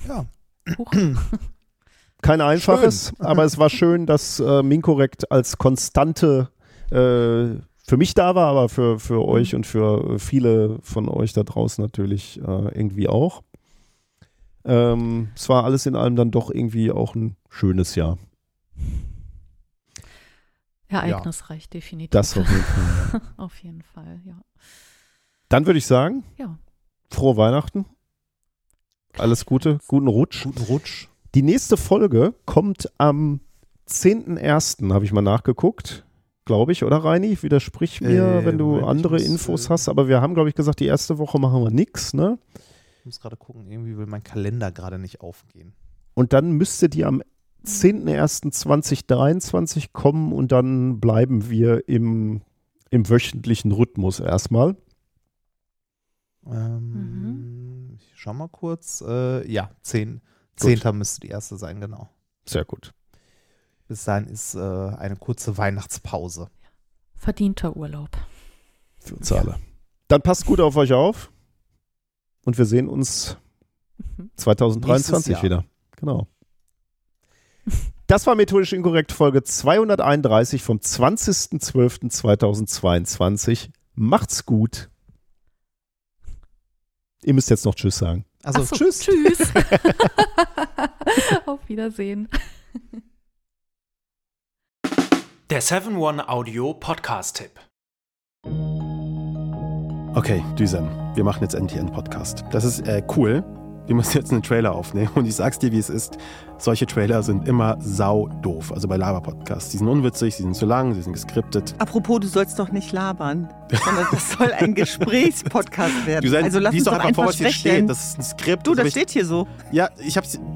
C: ja. [CLEARS THROAT]
A: Kein einfaches, [LAUGHS] aber es war schön, dass äh, Minkorrekt als Konstante äh, für mich da war, aber für, für euch und für viele von euch da draußen natürlich äh, irgendwie auch. Ähm, es war alles in allem dann doch irgendwie auch ein schönes Jahr.
B: Ereignisreich, definitiv.
A: Das auf jeden Fall. [LAUGHS]
B: Auf jeden Fall, ja.
A: Dann würde ich sagen,
B: Ja.
A: frohe Weihnachten. Alles Gute, guten Rutsch.
C: Guten Rutsch.
A: Die nächste Folge kommt am 10.01., habe ich mal nachgeguckt, glaube ich, oder Reini? Widersprich mir,
C: Äh,
A: wenn du andere
C: muss,
A: Infos
C: äh,
A: hast. Aber wir haben, glaube ich, gesagt, die erste Woche machen wir nichts, ne?
C: Ich muss gerade gucken, irgendwie will mein Kalender gerade nicht aufgehen.
A: Und dann müsste die am 10.01.2023 kommen und dann bleiben wir im, im wöchentlichen Rhythmus erstmal.
C: Ähm, Ich schau mal kurz. Äh, ja, 10. 10. müsste die erste sein, genau.
A: Sehr gut.
C: Bis dahin ist äh, eine kurze Weihnachtspause.
B: Verdienter Urlaub.
A: Für uns alle. Dann passt gut auf euch auf. Und wir sehen uns
B: Mhm.
A: 2023
C: Nächstes Jahr.
A: wieder. Genau. [LAUGHS] Das war methodisch inkorrekt Folge 231 vom 20.12.2022. Macht's gut. Ihr müsst jetzt noch Tschüss sagen.
C: Also
B: so,
C: tschüss.
B: Tschüss. [LAUGHS] Auf Wiedersehen.
H: Der 7-One-Audio-Podcast-Tipp.
I: Okay, Düsen, wir machen jetzt endlich einen Podcast. Das ist äh, cool. Wir müssen jetzt einen Trailer aufnehmen. Und ich sag's dir, wie es ist. Solche Trailer sind immer sau doof. Also bei Laber-Podcasts. Die sind unwitzig, sie sind zu lang, sie sind geskriptet.
J: Apropos, du sollst doch nicht labern, sondern das soll ein [LAUGHS] Gesprächspodcast werden.
I: Du,
J: also lass uns
I: doch einfach vor, was hier steht. Das ist ein Skript.
J: Du,
I: hab
J: das
I: ich-
J: steht hier so.
I: Ja, ich hab's. [LAUGHS]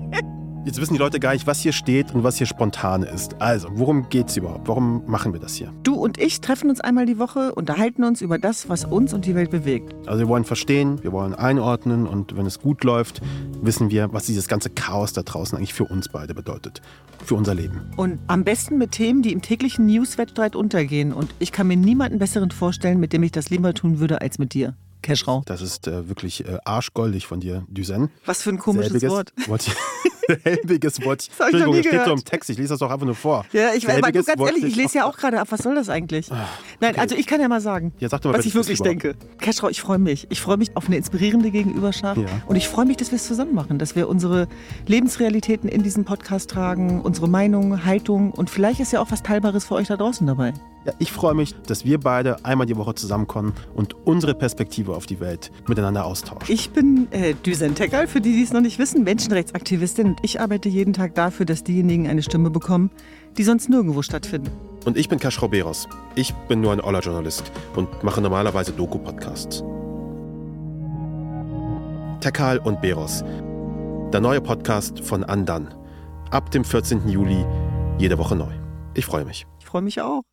I: Jetzt wissen die Leute gar nicht, was hier steht und was hier spontan ist. Also, worum geht's überhaupt? Warum machen wir das hier?
J: Du und ich treffen uns einmal die Woche, unterhalten uns über das, was uns und die Welt bewegt.
I: Also wir wollen verstehen, wir wollen einordnen und wenn es gut läuft, wissen wir, was dieses ganze Chaos da draußen eigentlich für uns beide bedeutet. Für unser Leben.
J: Und am besten mit Themen, die im täglichen Newswettstreit untergehen. Und ich kann mir niemanden besseren vorstellen, mit dem ich das lieber tun würde, als mit dir. Keschrau.
I: Das ist äh, wirklich äh, arschgoldig von dir, Düsen.
J: Was für ein komisches
I: Selbiges
J: Wort.
I: Wort. [LAUGHS] Selbiges Wort.
J: Das ich noch
I: Entschuldigung,
J: nie
I: das steht so im Text. Ich lese das doch einfach nur vor.
J: Ja, ich weiß, aber ganz
I: wollte
J: ehrlich, ich lese ja auch gerade ab. Was soll das eigentlich? Nein, also ich kann ja mal sagen,
I: Ja, sag mal,
J: was ich wirklich denke. Keschrau, ich freue mich. Ich freue mich auf eine inspirierende Gegenüberschaft.
I: Ja.
J: Und ich freue mich, dass wir es zusammen machen, dass wir unsere Lebensrealitäten in diesen Podcast tragen, unsere Meinung, Haltung und vielleicht ist ja auch was Teilbares für euch da draußen dabei.
I: Ja, ich freue mich, dass wir beide einmal die Woche zusammenkommen und unsere Perspektive auf die Welt miteinander austauschen.
J: Ich bin äh, Düsen Tekal, für die, die es noch nicht wissen, Menschenrechtsaktivistin und ich arbeite jeden Tag dafür, dass diejenigen eine Stimme bekommen, die sonst nirgendwo stattfinden.
I: Und ich bin Kaschrau Beros. Ich bin nur ein Oller-Journalist und mache normalerweise Doku-Podcasts. Tekal und Beros. Der neue Podcast von Andan. Ab dem 14. Juli, jede Woche neu. Ich freue mich.
J: Ich freue mich auch.